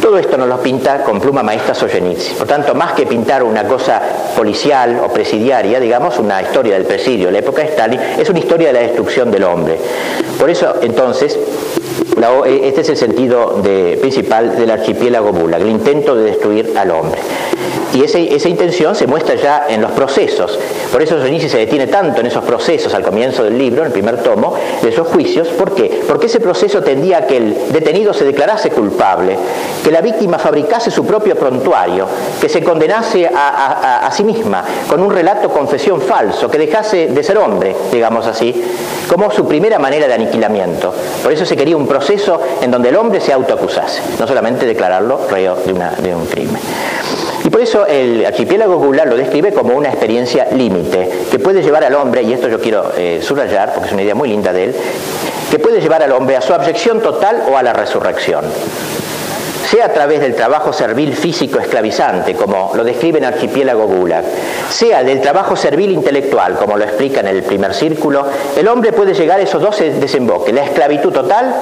Todo esto nos lo pinta con pluma maestra Solzhenitsyn. Por tanto, más que pintar una cosa policial o presidiaria, digamos, una historia del presidio, la época de Stalin, es una historia de la destrucción del hombre. Por eso, entonces, este es el sentido principal del archipiélago Bulag, el intento de destruir al hombre. Y esa intención se muestra ya en los procesos. Por eso Solzhenitsyn se detiene tanto en esos procesos al comienzo del libro, en el primer tomo, de esos juicios. ¿Por qué? Porque ese proceso tendía a que el detenido se declarase culpable, que la víctima fabricase su propio prontuario, que se condenase a, sí misma con un relato confesión falso, que dejase de ser hombre, digamos así, como su primera manera de aniquilamiento. Por eso se quería un proceso en donde el hombre se autoacusase, no solamente declararlo reo de un crimen. Por eso el archipiélago Gulag lo describe como una experiencia límite, que puede llevar al hombre, y esto yo quiero eh, subrayar porque es una idea muy linda de él, que puede llevar al hombre a su abyección total o a la resurrección sea a través del trabajo servil físico esclavizante, como lo describe en Archipiélago Gulag, sea del trabajo servil intelectual, como lo explica en el primer círculo, el hombre puede llegar a esos dos desemboques, la esclavitud total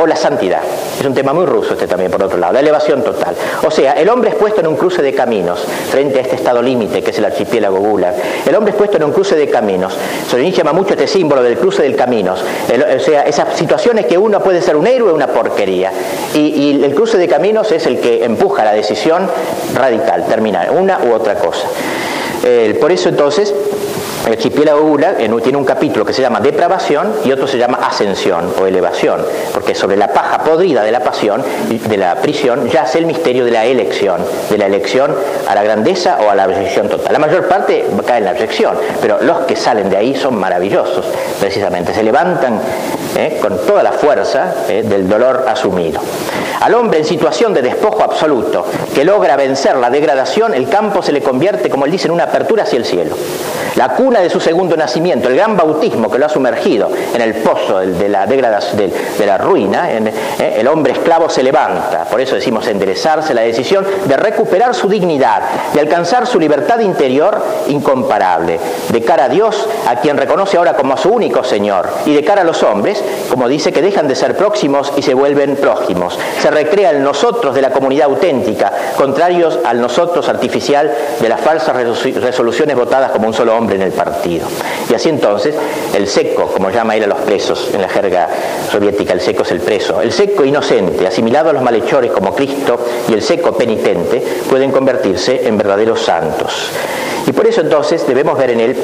o la santidad. Es un tema muy ruso este también, por otro lado, la elevación total. O sea, el hombre es puesto en un cruce de caminos frente a este estado límite que es el archipiélago Gulag. El hombre es puesto en un cruce de caminos. Solzhenitsyn llama mucho este símbolo del cruce del caminos. o sea, esas situaciones que uno puede ser un héroe o una porquería. Y, el cruce de caminos es el que empuja la decisión radical, terminar, una u otra cosa. por eso entonces el archipiélago Gulag tiene un capítulo que se llama depravación y otro se llama ascensión o elevación, porque sobre la paja podrida de la pasión, de la prisión, yace el misterio de la elección, de la elección a la grandeza o a la abjección total. La mayor parte cae en la abjección, pero los que salen de ahí son maravillosos, precisamente, se levantan eh, con toda la fuerza eh, del dolor asumido. Al hombre en situación de despojo absoluto, que logra vencer la degradación, el campo se le convierte, como él dice, en una apertura hacia el cielo. La cuna de su segundo nacimiento, el gran bautismo que lo ha sumergido en el pozo de la, degradación, de, la ruina, eh, el hombre esclavo se levanta, por eso decimos enderezarse, la decisión de recuperar su dignidad, de alcanzar su libertad interior incomparable, de cara a Dios, a quien reconoce ahora como a su único Señor, y de cara a los hombres, como dice que dejan de ser próximos y se vuelven prójimos recrea el nosotros de la comunidad auténtica, contrarios al nosotros artificial de las falsas resoluciones votadas como un solo hombre en el partido. Y así entonces, el seco, como llama él a los presos en la jerga soviética, el seco es el preso, el seco inocente, asimilado a los malhechores como Cristo, y el seco penitente, pueden convertirse en verdaderos santos. Y por eso entonces debemos ver en él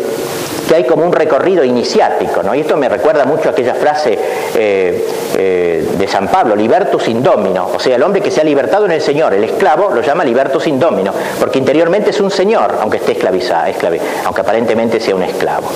que hay como un recorrido iniciático, ¿no? Y esto me recuerda mucho a aquella frase eh, eh, de San Pablo, libertus indomino, o sea, el hombre que se ha libertado en el Señor, el esclavo lo llama libertus indomino, porque interiormente es un señor, aunque esté esclavizado, aunque aparentemente sea un esclavo.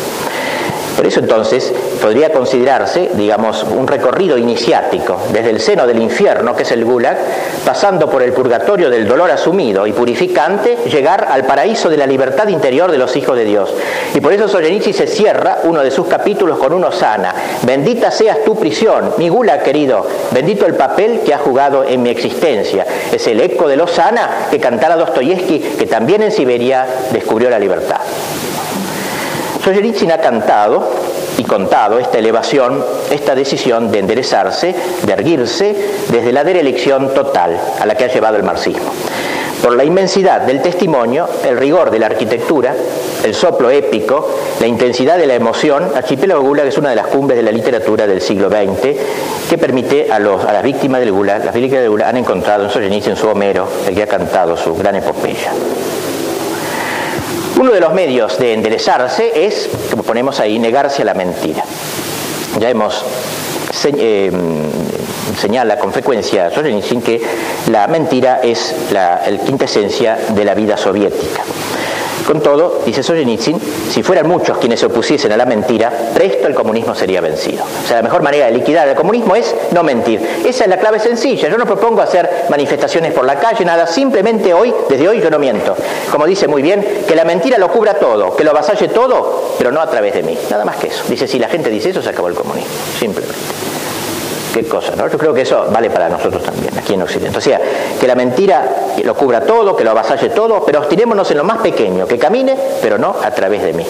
Por eso entonces podría considerarse, digamos, un recorrido iniciático, desde el seno del infierno, que es el Gulag, pasando por el purgatorio del dolor asumido y purificante, llegar al paraíso de la libertad interior de los hijos de Dios. Y por eso Solzhenitsyn se cierra uno de sus capítulos con uno sana. Bendita seas tu prisión, mi Gulag querido, bendito el papel que has jugado en mi existencia. Es el eco de Lozana que cantara Dostoyevsky, que también en Siberia descubrió la libertad. Solzhenitsyn ha cantado y contado esta elevación, esta decisión de enderezarse, de erguirse desde la derelición total a la que ha llevado el marxismo. Por la inmensidad del testimonio, el rigor de la arquitectura, el soplo épico, la intensidad de la emoción, Archipiélago Gulag es una de las cumbres de la literatura del siglo XX que permite a las víctimas del Gulag, las víctimas del Gulag han encontrado en Solzhenitsyn su Homero, el que ha cantado su gran epopeya. Uno de los medios de enderezarse es, como ponemos ahí, negarse a la mentira. Ya hemos eh, señala con frecuencia Solzhenitsyn que la mentira es la el quintesencia de la vida soviética. Con todo, dice Solzhenitsyn, si fueran muchos quienes se opusiesen a la mentira, presto el comunismo sería vencido. O sea, la mejor manera de liquidar el comunismo es no mentir. Esa es la clave sencilla. Yo no propongo hacer manifestaciones por la calle, nada. Simplemente hoy, desde hoy, yo no miento. Como dice muy bien, que la mentira lo cubra todo, que lo avasalle todo, pero no a través de mí. Nada más que eso. Dice, si la gente dice eso, se acabó el comunismo. Simplemente qué cosa, ¿no? Yo creo que eso vale para nosotros también, aquí en Occidente. O sea, que la mentira lo cubra todo, que lo avasalle todo, pero obstinémonos en lo más pequeño, que camine, pero no a través de mí.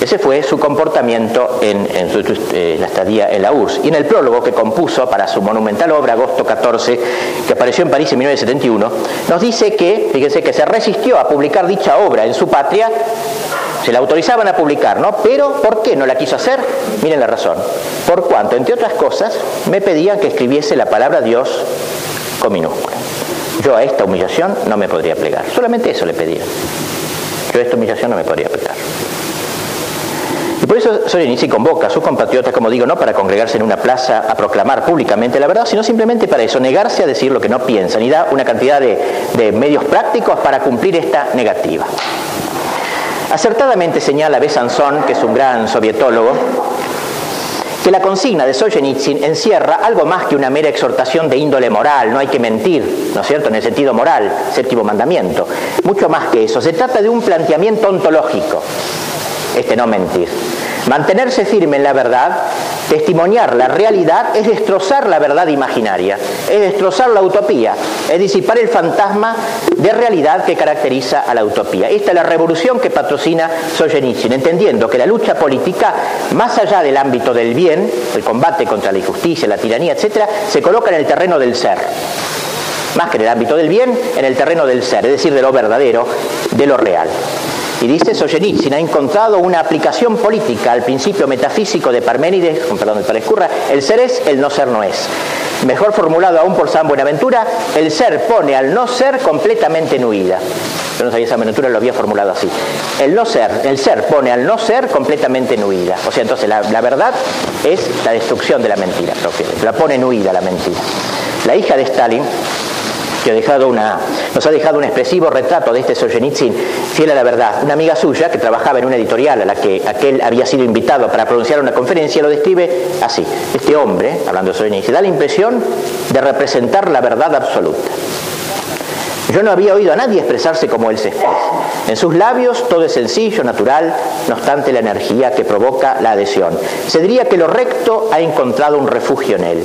Ese fue su comportamiento en, eh, la estadía en la URSS. Y en el prólogo que compuso para su monumental obra, agosto 14, que apareció en París en 1971, nos dice que, fíjense, que se resistió a publicar dicha obra en su patria se la autorizaban a publicar, ¿no? Pero ¿por qué no la quiso hacer? Miren la razón. Por cuanto, entre otras cosas, me pedían que escribiese la palabra Dios con minúscula. Yo a esta humillación no me podría plegar. Solamente eso le pedían. Yo a esta humillación no me podría plegar. Y por eso Solzhenitsyn convoca a sus compatriotas, como digo, no para congregarse en una plaza a proclamar públicamente la verdad, sino simplemente para eso, negarse a decir lo que no piensan y da una cantidad de medios prácticos para cumplir esta negativa. Acertadamente señala Besanzón, que es un gran sovietólogo, que la consigna de Solzhenitsyn encierra algo más que una mera exhortación de índole moral, no hay que mentir, ¿no es cierto?, en el sentido moral, séptimo mandamiento. Mucho más que eso, se trata de un planteamiento ontológico, este no mentir. Mantenerse firme en la verdad, testimoniar la realidad, es destrozar la verdad imaginaria, es destrozar la utopía, es disipar el fantasma de realidad que caracteriza a la utopía. Esta es la revolución que patrocina Solzhenitsyn, entendiendo que la lucha política, más allá del ámbito del bien, el combate contra la injusticia, la tiranía, etc., se coloca en el terreno del ser más que en el ámbito del bien, en el terreno del ser, es decir, de lo verdadero, de lo real. Y dice Solzhenitsyn, ha encontrado una aplicación política al principio metafísico de Parménides, perdón de Palescurra, el ser es, el no ser no es. Mejor formulado aún por San Buenaventura, el ser pone al no ser completamente en huida. Yo no sabía San Buenaventura lo había formulado así. El no ser, el ser pone al no ser completamente en huida. O sea, entonces la, la verdad es la destrucción de la mentira, la pone en huida la mentira. La hija de Stalin que nos ha dejado un expresivo retrato de este Solzhenitsyn, fiel a la verdad. Una amiga suya que trabajaba en una editorial a la que aquel había sido invitado para pronunciar una conferencia lo describe así. Este hombre, hablando de Solzhenitsyn, da la impresión de representar la verdad absoluta. Yo no había oído a nadie expresarse como él se expresa. En sus labios todo es sencillo, natural, no obstante la energía que provoca la adhesión. Se diría que lo recto ha encontrado un refugio en él.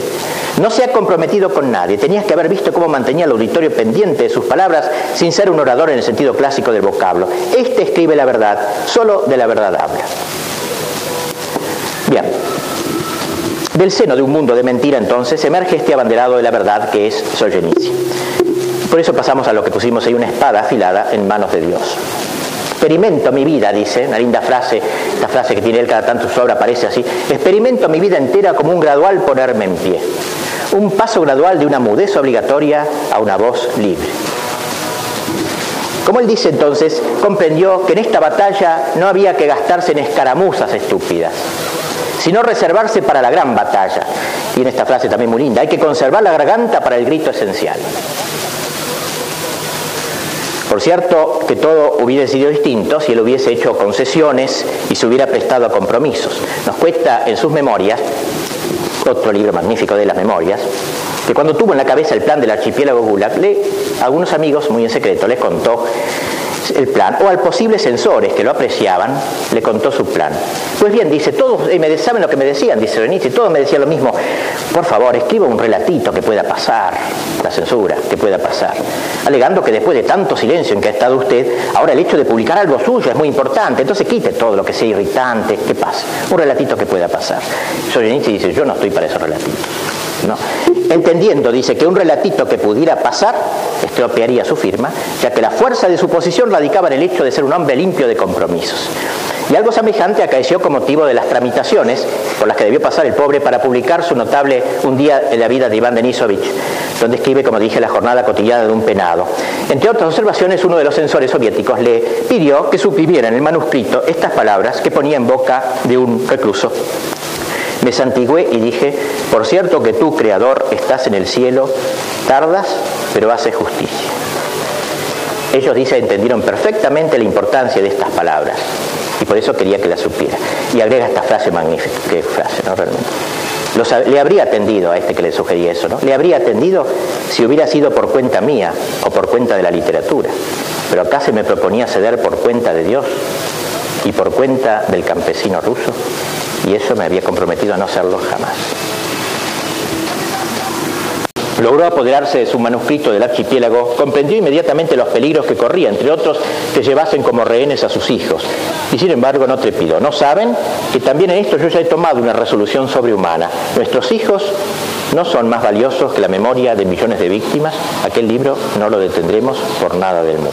No se ha comprometido con nadie. Tenías que haber visto cómo mantenía el auditorio pendiente de sus palabras sin ser un orador en el sentido clásico del vocablo. Este escribe la verdad, solo de la verdad habla. Bien. Del seno de un mundo de mentira entonces emerge este abanderado de la verdad que es Solzhenitsyn. Por eso pasamos a lo que pusimos ahí, una espada afilada en manos de Dios. Experimento mi vida, dice, una linda frase, esta frase que tiene él cada tanto su obra aparece así, experimento mi vida entera como un gradual ponerme en pie, un paso gradual de una mudez obligatoria a una voz libre. Como él dice entonces, comprendió que en esta batalla no había que gastarse en escaramuzas estúpidas, sino reservarse para la gran batalla. En esta frase también muy linda, hay que conservar la garganta para el grito esencial. Por cierto, que todo hubiera sido distinto si él hubiese hecho concesiones y se hubiera prestado a compromisos. Nos cuesta en sus memorias, otro libro magnífico de las memorias, que cuando tuvo en la cabeza el plan del archipiélago Gulag, le, algunos amigos, muy en secreto, les contó el plan, o al posible censores que lo apreciaban, le contó su plan. Pues bien, dice, todos eh, me, saben lo que me decían, dice Berenice, todos me decían lo mismo, por favor, escriba un relatito que pueda pasar, la censura, que pueda pasar, alegando que después de tanto silencio en que ha estado usted, ahora el hecho de publicar algo suyo es muy importante, entonces quite todo lo que sea irritante, que pase, un relatito que pueda pasar. Berenice dice, yo no estoy para esos relatitos. Entendiendo, dice, que un relatito que pudiera pasar estropearía su firma, ya que la fuerza de su posición radicaba en el hecho de ser un hombre limpio de compromisos. Y algo semejante acaeció con motivo de las tramitaciones por las que debió pasar el pobre para publicar su notable Un día en la vida de Iván Denisovich, donde escribe, como dije, la jornada cotidiana de un penado. Entre otras observaciones, uno de los censores soviéticos le pidió que suprimiera en el manuscrito estas palabras que ponía en boca de un recluso me santigué y dije, por cierto que tú, Creador, estás en el cielo, tardas, pero haces justicia. Ellos, dice, entendieron perfectamente la importancia de estas palabras y por eso quería que las supiera. Y agrega esta frase magnífica, qué frase, ¿no? Realmente. le habría atendido a este que le sugería eso, ¿no? Le habría atendido si hubiera sido por cuenta mía o por cuenta de la literatura. Pero acá se me proponía ceder por cuenta de Dios y por cuenta del campesino ruso y eso me había comprometido a no hacerlo jamás. Logró apoderarse de su manuscrito del archipiélago, comprendió inmediatamente los peligros que corría, entre otros que llevasen como rehenes a sus hijos. Y sin embargo no trepidó. No saben que también en esto yo ya he tomado una resolución sobrehumana. Nuestros hijos no son más valiosos que la memoria de millones de víctimas. Aquel libro no lo detendremos por nada del mundo.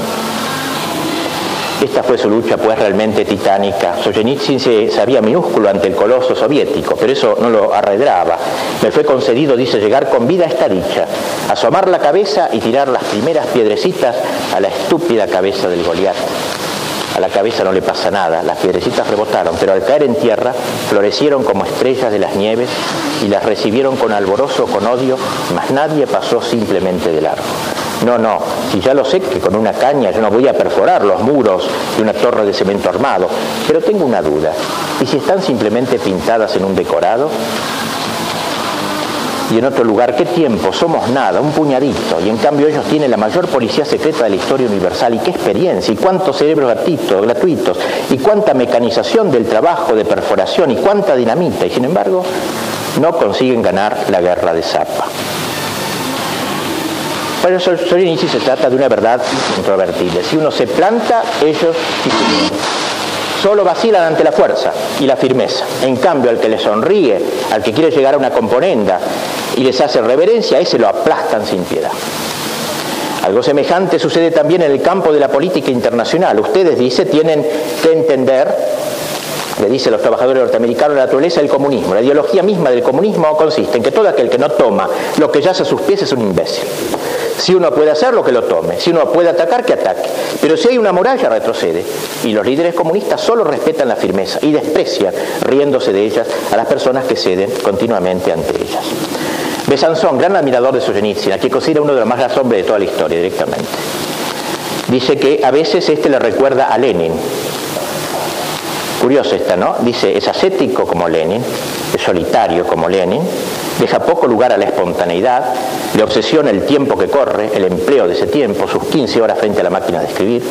Esta fue su lucha pues realmente titánica. Solzhenitsyn se sabía minúsculo ante el coloso soviético, pero eso no lo arredraba. Me fue concedido, dice, llegar con vida a esta dicha, asomar la cabeza y tirar las primeras piedrecitas a la estúpida cabeza del Goliat. A la cabeza no le pasa nada, las piedrecitas rebotaron, pero al caer en tierra florecieron como estrellas de las nieves y las recibieron con alborozo, con odio, mas nadie pasó simplemente de largo. No, no, si ya lo sé que con una caña yo no voy a perforar los muros de una torre de cemento armado, pero tengo una duda. ¿Y si están simplemente pintadas en un decorado? y en otro lugar, ¿qué tiempo? Somos nada, un puñadito, y en cambio ellos tienen la mayor policía secreta de la historia universal, y qué experiencia, y cuántos cerebros gratuitos, gratuitos, y cuánta mecanización del trabajo de perforación, y cuánta dinamita, y sin embargo no consiguen ganar la guerra de Zapa. Para Solzhenitsyn se trata de una verdad incontrovertible. Si uno se planta, ellos solo vacilan ante la fuerza y la firmeza. En cambio, al que le sonríe, al que quiere llegar a una componenda y les hace reverencia, a ese lo aplastan sin piedad. Algo semejante sucede también en el campo de la política internacional. Ustedes, dice, tienen que entender, le dicen los trabajadores norteamericanos, la naturaleza del comunismo. La ideología misma del comunismo consiste en que todo aquel que no toma lo que yace a sus pies es un imbécil. Si uno puede hacerlo, que lo tome. Si uno puede atacar, que ataque. Pero si hay una muralla, retrocede. Y los líderes comunistas solo respetan la firmeza y desprecian, riéndose de ellas, a las personas que ceden continuamente ante ellas. Besanzón, gran admirador de Solzhenitsyn, a quien considera uno de los más grandes hombres de toda la historia directamente. Dice que a veces este le recuerda a Lenin. Curioso esta, ¿no? Dice, es ascético como Lenin, es solitario como Lenin, deja poco lugar a la espontaneidad, le obsesiona el tiempo que corre, el empleo de ese tiempo, sus 15 horas frente a la máquina de escribir,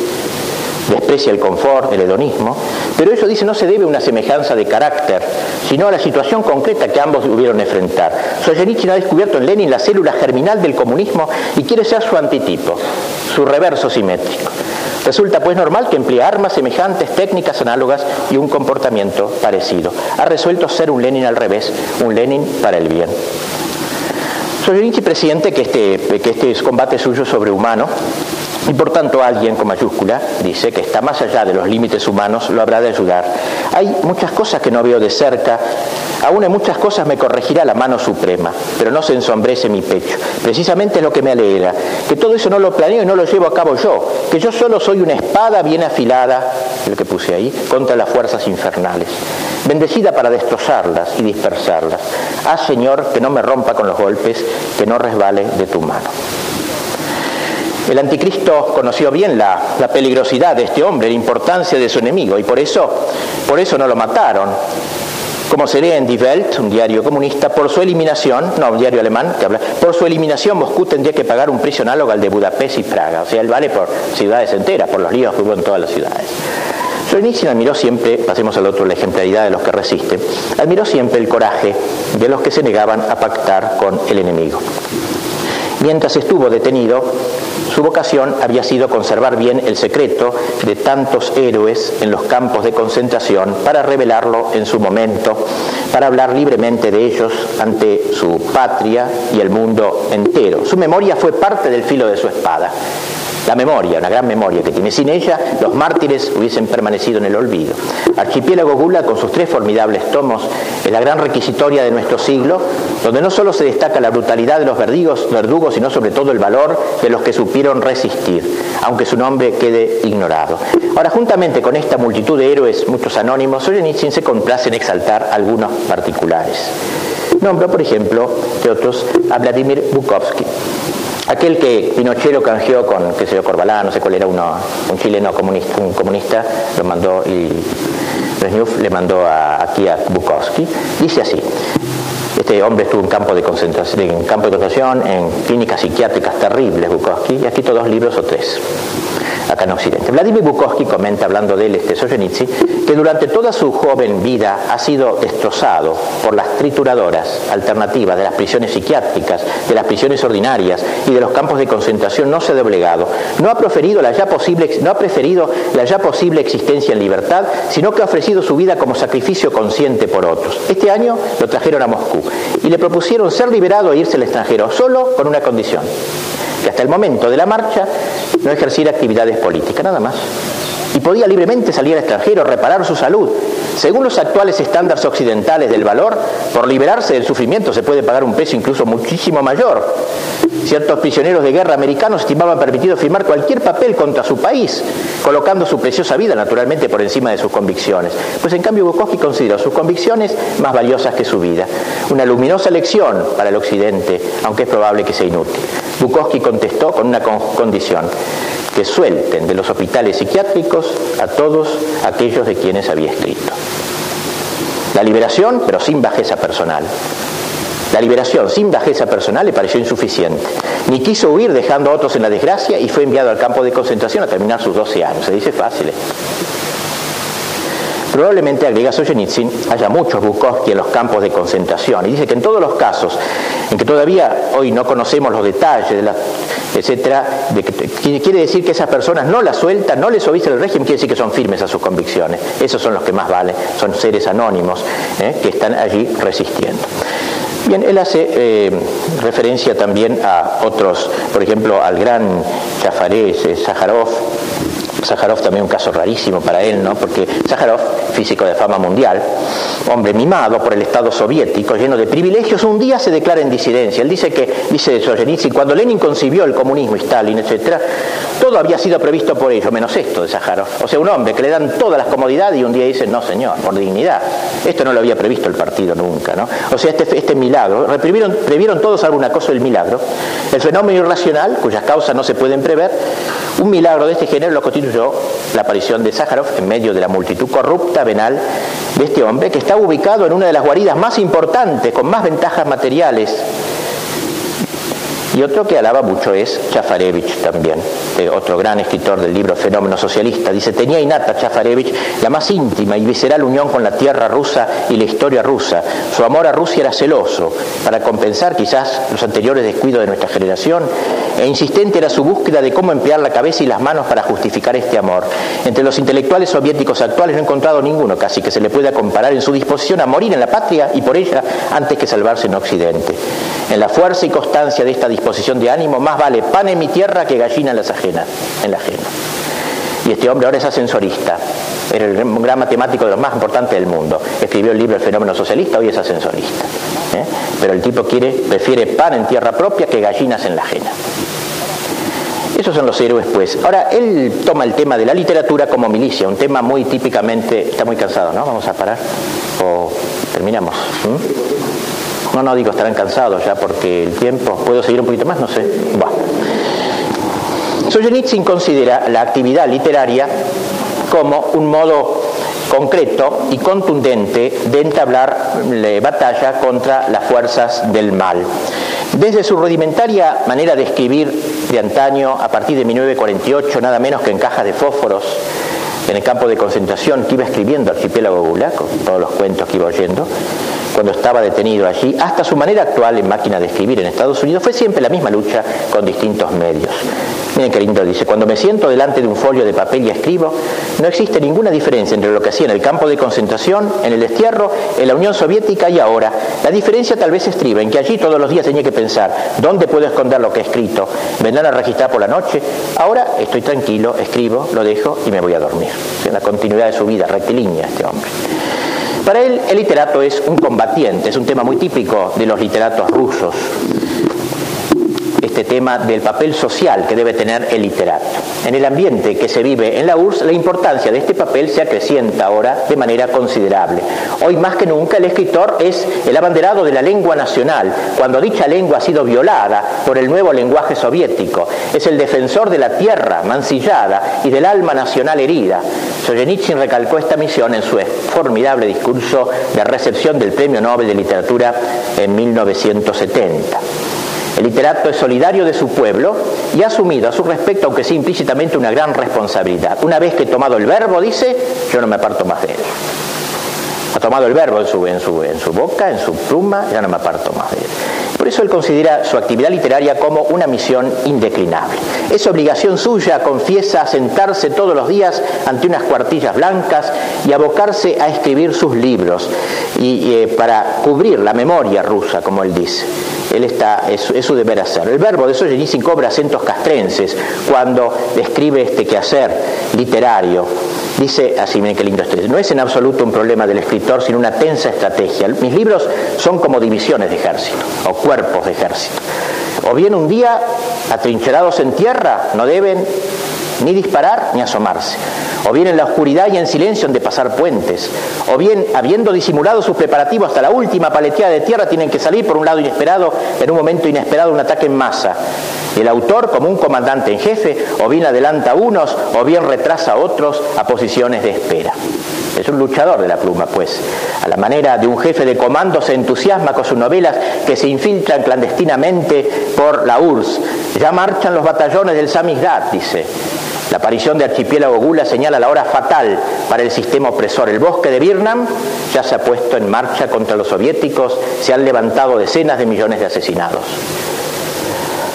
desprecia el confort, el hedonismo, pero eso dice no se debe a una semejanza de carácter, sino a la situación concreta que ambos hubieron enfrentar. Solzhenitsyn ha descubierto en Lenin la célula germinal del comunismo y quiere ser su antitipo, su reverso simétrico. Resulta pues normal que emplee armas semejantes, técnicas análogas y un comportamiento parecido. Ha resuelto ser un Lenin al revés, un Lenin para el bien. Solzhenitsyn presiente que este, que este combate suyo sobrehumano y por tanto alguien con mayúscula dice que está más allá de los límites humanos, lo habrá de ayudar. Hay muchas cosas que no veo de cerca, aún en muchas cosas me corregirá la mano suprema, pero no se ensombrece mi pecho. Precisamente es lo que me alegra, que todo eso no lo planeo y no lo llevo a cabo yo, que yo solo soy una espada bien afilada, el que puse ahí, contra las fuerzas infernales, bendecida para destrozarlas y dispersarlas. Haz, Señor, que no me rompa con los golpes, que no resbale de tu mano. El anticristo conoció bien la, peligrosidad de este hombre, la importancia de su enemigo, y por eso, por eso no lo mataron. Como se lee en Die Welt, un diario comunista, por su eliminación, no, un diario alemán que habla, por su eliminación Moscú tendría que pagar un precio análogo al de Budapest y Praga. O sea, él vale por ciudades enteras, por los líos que hubo en todas las ciudades. Solzhenitsyn admiró siempre, pasemos al otro, la ejemplaridad de los que resisten, admiró siempre el coraje de los que se negaban a pactar con el enemigo. Mientras estuvo detenido, su vocación había sido conservar bien el secreto de tantos héroes en los campos de concentración para revelarlo en su momento, para hablar libremente de ellos ante su patria y el mundo entero. Su memoria fue parte del filo de su espada. La memoria, una gran memoria que tiene. Sin ella, los mártires hubiesen permanecido en el olvido. Archipiélago Gula, con sus tres formidables tomos, es la gran requisitoria de nuestro siglo, donde no solo se destaca la brutalidad de los verdugos, verdugos, sino sobre todo el valor de los que supieron resistir, aunque su nombre quede ignorado. Ahora, juntamente con esta multitud de héroes, muchos anónimos, Solzhenitsyn se complace en exaltar algunos particulares. Nombro, por ejemplo, de otros, a Vladimir Bukovsky Aquel que Pinochet lo canjeó con, qué sé yo, Corbalán, no sé cuál era uno, un chileno comunista, un comunista, lo mandó y Brezhnev le mandó aquí a Bukowski, dice así, este hombre estuvo en campo de concentración, en campo de concentración, en clínicas psiquiátricas terribles, Bukowski, y aquí todos dos libros o tres acá en Occidente. Vladimir Bukowski comenta, hablando de él, este Solzhenitsyn, que durante toda su joven vida ha sido destrozado por las trituradoras alternativas de las prisiones psiquiátricas, de las prisiones ordinarias y de los campos de concentración, no se ha doblegado. No ha, preferido la ya posible, no ha preferido la ya posible existencia en libertad, sino que ha ofrecido su vida como sacrificio consciente por otros. Este año lo trajeron a Moscú y le propusieron ser liberado e irse al extranjero, solo con una condición hasta el momento de la marcha no ejerciera actividades políticas, nada más. Y podía libremente salir al extranjero, reparar su salud. Según los actuales estándares occidentales del valor, por liberarse del sufrimiento se puede pagar un precio incluso muchísimo mayor. Ciertos prisioneros de guerra americanos estimaban permitido firmar cualquier papel contra su país, colocando su preciosa vida naturalmente por encima de sus convicciones. Pues en cambio Bukowski consideró sus convicciones más valiosas que su vida. Una luminosa lección para el Occidente, aunque es probable que sea inútil. Bukowski contestó con una condición, que suelten de los hospitales psiquiátricos a todos aquellos de quienes había escrito. La liberación, pero sin bajeza personal. La liberación sin bajeza personal le pareció insuficiente. Ni quiso huir dejando a otros en la desgracia y fue enviado al campo de concentración a terminar sus 12 años. Se dice fácil. Probablemente, agrega Solzhenitsyn, haya muchos Bukowski en los campos de concentración. Y dice que en todos los casos en que todavía hoy no conocemos los detalles, de la, etcétera, quiere decir que esas personas no la sueltan, no les obedecen el régimen, quiere decir que son firmes a sus convicciones. Esos son los que más valen, son seres anónimos ¿eh? que están allí resistiendo. Bien, él hace eh, referencia también a otros, por ejemplo, al gran Chafarés, Sájarov, Sájarov también un caso rarísimo para él, ¿no? Porque Sájarov, físico de fama mundial, hombre mimado por el Estado soviético, lleno de privilegios, un día se declara en disidencia. Él dice que, dice Solzhenitsyn, cuando Lenin concibió el comunismo y Stalin, etc., todo había sido previsto por ello, menos esto de Sájarov. O sea, un hombre que le dan todas las comodidades y un día dice, no señor, por dignidad. Esto no lo había previsto el partido nunca, ¿no? O sea, este, este milagro, previeron, previeron todos alguna cosa del milagro, el fenómeno irracional, cuyas causas no se pueden prever, un milagro de este género lo la aparición de Sájarov en medio de la multitud corrupta, venal, de este hombre que estaba ubicado en una de las guaridas más importantes, con más ventajas materiales y otro que alaba mucho es Chafarevich también, eh, otro gran escritor del libro Fenómeno Socialista. Dice, tenía innata Chafarevich la más íntima y visceral unión con la tierra rusa y la historia rusa. Su amor a Rusia era celoso, para compensar quizás los anteriores descuidos de nuestra generación, e insistente era su búsqueda de cómo emplear la cabeza y las manos para justificar este amor. Entre los intelectuales soviéticos actuales no he encontrado ninguno casi que se le pueda comparar en su disposición a morir en la patria y por ella antes que salvarse en Occidente. En la fuerza y constancia de esta disposición, posición de ánimo, más vale pan en mi tierra que gallina en las ajenas, en la ajena. Y este hombre ahora es ascensorista, era el gran matemático de los más importantes del mundo. Escribió el libro El fenómeno socialista, hoy es ascensorista. ¿eh? Pero el tipo quiere, prefiere pan en tierra propia que gallinas en la ajena. Esos son los héroes, pues. Ahora, él toma el tema de la literatura como milicia, un tema muy típicamente... Está muy cansado, ¿no? Vamos a parar. O terminamos. No, no digo, estarán cansados ya porque el tiempo. ¿Puedo seguir un poquito más? No sé. Bueno. Solzhenitsyn considera la actividad literaria como un modo concreto y contundente de entablar batalla contra las fuerzas del mal. Desde su rudimentaria manera de escribir de antaño, a partir de 1948, nada menos que en cajas de fósforos, en el campo de concentración que iba escribiendo Archipiélago Gulag, todos los cuentos que iba oyendo, cuando estaba detenido allí, hasta su manera actual en máquina de escribir en Estados Unidos, fue siempre la misma lucha con distintos medios. Miren qué lindo dice, cuando me siento delante de un folio de papel y escribo, no existe ninguna diferencia entre lo que hacía en el campo de concentración, en el destierro, en la Unión Soviética y ahora. La diferencia tal vez estriba en que allí todos los días tenía que pensar, ¿dónde puedo esconder lo que he escrito? ¿Vendrán a registrar por la noche? Ahora estoy tranquilo, escribo, lo dejo y me voy a dormir. En la continuidad de su vida rectilínea este hombre. Para él, el literato es un combatiente, es un tema muy típico de los literatos rusos este tema del papel social que debe tener el literato. En el ambiente que se vive en la URSS, la importancia de este papel se acrecienta ahora de manera considerable. Hoy más que nunca el escritor es el abanderado de la lengua nacional, cuando dicha lengua ha sido violada por el nuevo lenguaje soviético. Es el defensor de la tierra mancillada y del alma nacional herida. Solzhenitsyn recalcó esta misión en su formidable discurso de recepción del Premio Nobel de Literatura en 1970. El literato es solidario de su pueblo y ha asumido a su respecto, aunque sea implícitamente, una gran responsabilidad. Una vez que he tomado el verbo, dice, yo no me aparto más de él. Ha tomado el verbo en su, boca, en su pluma, ya no me aparto más de él. Por eso él considera su actividad literaria como una misión indeclinable. Es obligación suya, confiesa, sentarse todos los días ante unas cuartillas blancas y abocarse a escribir sus libros y, eh, para cubrir la memoria rusa, como él dice él está, es, su deber hacer. El verbo de Solzhenitsyn cobra acentos castrenses cuando describe este quehacer literario. Dice, así miren qué lindo esto, no es en absoluto un problema del escritor, sino una tensa estrategia. Mis libros son como divisiones de ejército, o cuerpos de ejército. O bien un día, atrincherados en tierra, no deben ni disparar ni asomarse. O bien en la oscuridad y en silencio han de pasar puentes. O bien, habiendo disimulado sus preparativos hasta la última paleteada de tierra, tienen que salir por un lado inesperado, en un momento inesperado, un ataque en masa. El autor, como un comandante en jefe, o bien adelanta a unos, o bien retrasa a otros a posiciones de espera. Es un luchador de la pluma, pues. A la manera de un jefe de comando se entusiasma con sus novelas que se infiltran clandestinamente por la URSS. Ya marchan los batallones del Samizdat, dice. La aparición de Archipiélago Gula señala la hora fatal para el sistema opresor. El bosque de Birnam ya se ha puesto en marcha contra los soviéticos, se han levantado decenas de millones de asesinados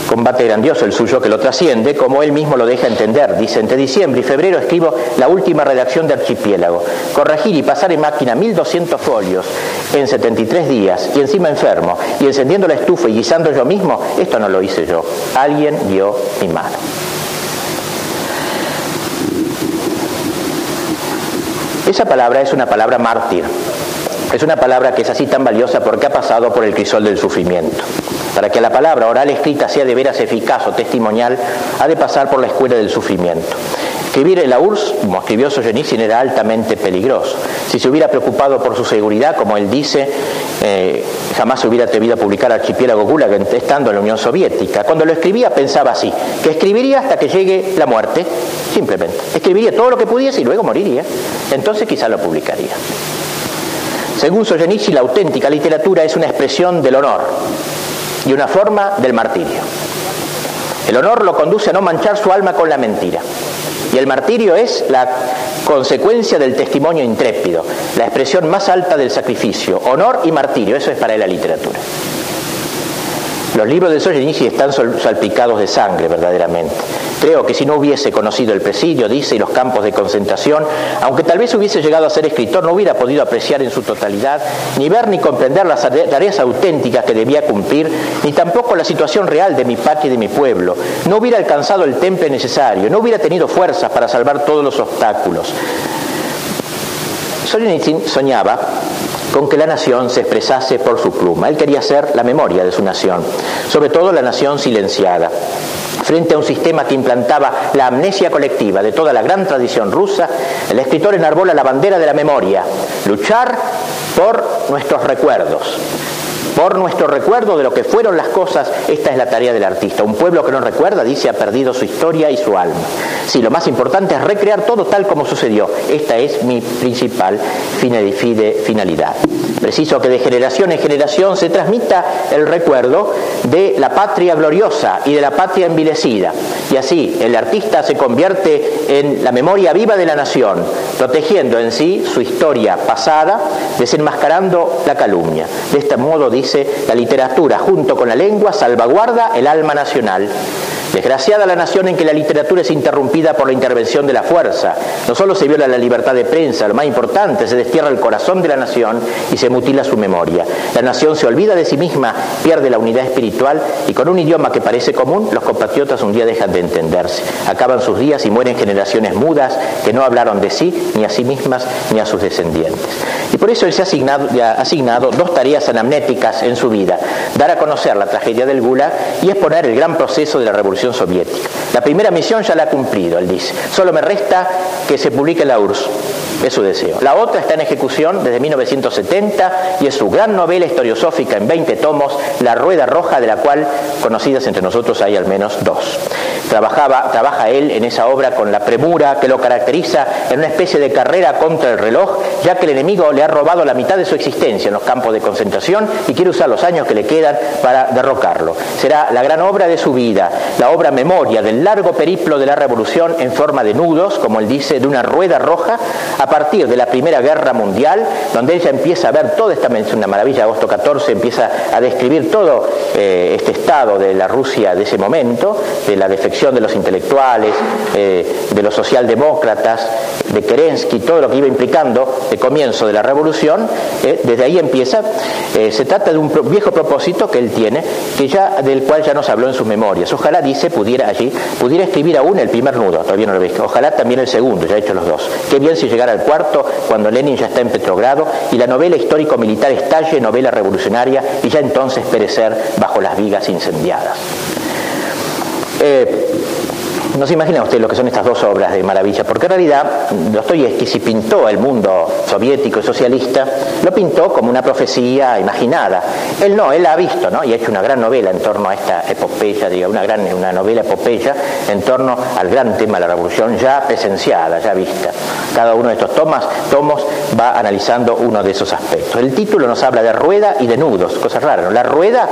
combate grandioso el suyo que lo trasciende, como él mismo lo deja entender. Dice, entre diciembre y febrero escribo la última redacción de Archipiélago. Corregir y pasar en máquina 1200 folios en 73 días y encima enfermo y encendiendo la estufa y guisando yo mismo, esto no lo hice yo. Alguien vio mi mano. Esa palabra es una palabra mártir. Es una palabra que es así tan valiosa porque ha pasado por el crisol del sufrimiento. Para que la palabra oral escrita sea de veras eficaz o testimonial, ha de pasar por la escuela del sufrimiento. Escribir en la URSS, como escribió Solzhenitsyn, era altamente peligroso. Si se hubiera preocupado por su seguridad, como él dice, eh, jamás se hubiera atrevido a publicar Archipiélago Gulag estando en la Unión Soviética. Cuando lo escribía pensaba así, que escribiría hasta que llegue la muerte, simplemente. Escribiría todo lo que pudiese y luego moriría. Entonces quizá lo publicaría. Según Solzhenitsyn, la auténtica literatura es una expresión del honor, y una forma del martirio. El honor lo conduce a no manchar su alma con la mentira. Y el martirio es la consecuencia del testimonio intrépido, la expresión más alta del sacrificio. Honor y martirio, eso es para la literatura. Los libros de Solzhenitsyn están salpicados de sangre, verdaderamente. Creo que si no hubiese conocido el presidio, dice, y los campos de concentración, aunque tal vez hubiese llegado a ser escritor, no hubiera podido apreciar en su totalidad, ni ver ni comprender las tareas auténticas que debía cumplir, ni tampoco la situación real de mi patria y de mi pueblo. No hubiera alcanzado el temple necesario, no hubiera tenido fuerzas para salvar todos los obstáculos. Solzhenitsyn soñaba con que la nación se expresase por su pluma. Él quería ser la memoria de su nación, sobre todo la nación silenciada. Frente a un sistema que implantaba la amnesia colectiva de toda la gran tradición rusa, el escritor enarbola la bandera de la memoria, luchar por nuestros recuerdos, por nuestro recuerdo de lo que fueron las cosas, esta es la tarea del artista. Un pueblo que no recuerda, dice, ha perdido su historia y su alma. Sí, lo más importante es recrear todo tal como sucedió. Esta es mi principal finalidad. Preciso que de generación en generación se transmita el recuerdo de la patria gloriosa y de la patria envilecida. Y así el artista se convierte en la memoria viva de la nación, protegiendo en sí su historia pasada, desenmascarando la calumnia. De este modo, dice, la literatura junto con la lengua salvaguarda el alma nacional Desgraciada la nación en que la literatura es interrumpida por la intervención de la fuerza. No solo se viola la libertad de prensa, lo más importante, se destierra el corazón de la nación y se mutila su memoria. La nación se olvida de sí misma, pierde la unidad espiritual y con un idioma que parece común, los compatriotas un día dejan de entenderse. Acaban sus días y mueren generaciones mudas que no hablaron de sí, ni a sí mismas, ni a sus descendientes. Y por eso él se ha asignado, ha asignado dos tareas anamnéticas en su vida. Dar a conocer la tragedia del Gulag y exponer el gran proceso de la revolución Soviética. La primera misión ya la ha cumplido, él dice. Solo me resta que se publique la URSS. Es su deseo. La otra está en ejecución desde 1970 y es su gran novela historiosófica en 20 tomos, La Rueda Roja, de la cual conocidas entre nosotros hay al menos dos. Trabajaba, trabaja él en esa obra con la premura que lo caracteriza en una especie de carrera contra el reloj, ya que el enemigo le ha robado la mitad de su existencia en los campos de concentración y quiere usar los años que le quedan para derrocarlo. Será la gran obra de su vida, la obra memoria del largo periplo de la revolución en forma de nudos, como él dice, de una rueda roja, a partir de la Primera Guerra Mundial, donde ella empieza a ver toda esta una maravilla, agosto 14, empieza a describir todo eh, este estado de la Rusia de ese momento, de la defección de los intelectuales, eh, de los socialdemócratas, de Kerensky, todo lo que iba implicando el comienzo de la revolución, eh, desde ahí empieza. Eh, se trata de un viejo propósito que él tiene, que ya, del cual ya nos habló en sus memorias. Ojalá, dice, pudiera allí, pudiera escribir aún el primer nudo, todavía no lo he Ojalá también el segundo, ya he hecho los dos. Qué bien si llegara al cuarto, cuando Lenin ya está en Petrogrado y la novela histórico-militar estalle, novela revolucionaria, y ya entonces perecer bajo las vigas incendiadas. Eh, No se imagina usted lo que son estas dos obras de maravilla, porque en realidad Dostoyevsky si pintó el mundo soviético y socialista, lo pintó como una profecía imaginada. Él no, él la ha visto, ¿no? Y ha hecho una gran novela en torno a esta epopeya, digo, una gran una novela epopeya en torno al gran tema de la revolución ya presenciada, ya vista. Cada uno de estos tomas, tomos va analizando uno de esos aspectos. El título nos habla de rueda y de nudos, cosas raras, ¿no? La rueda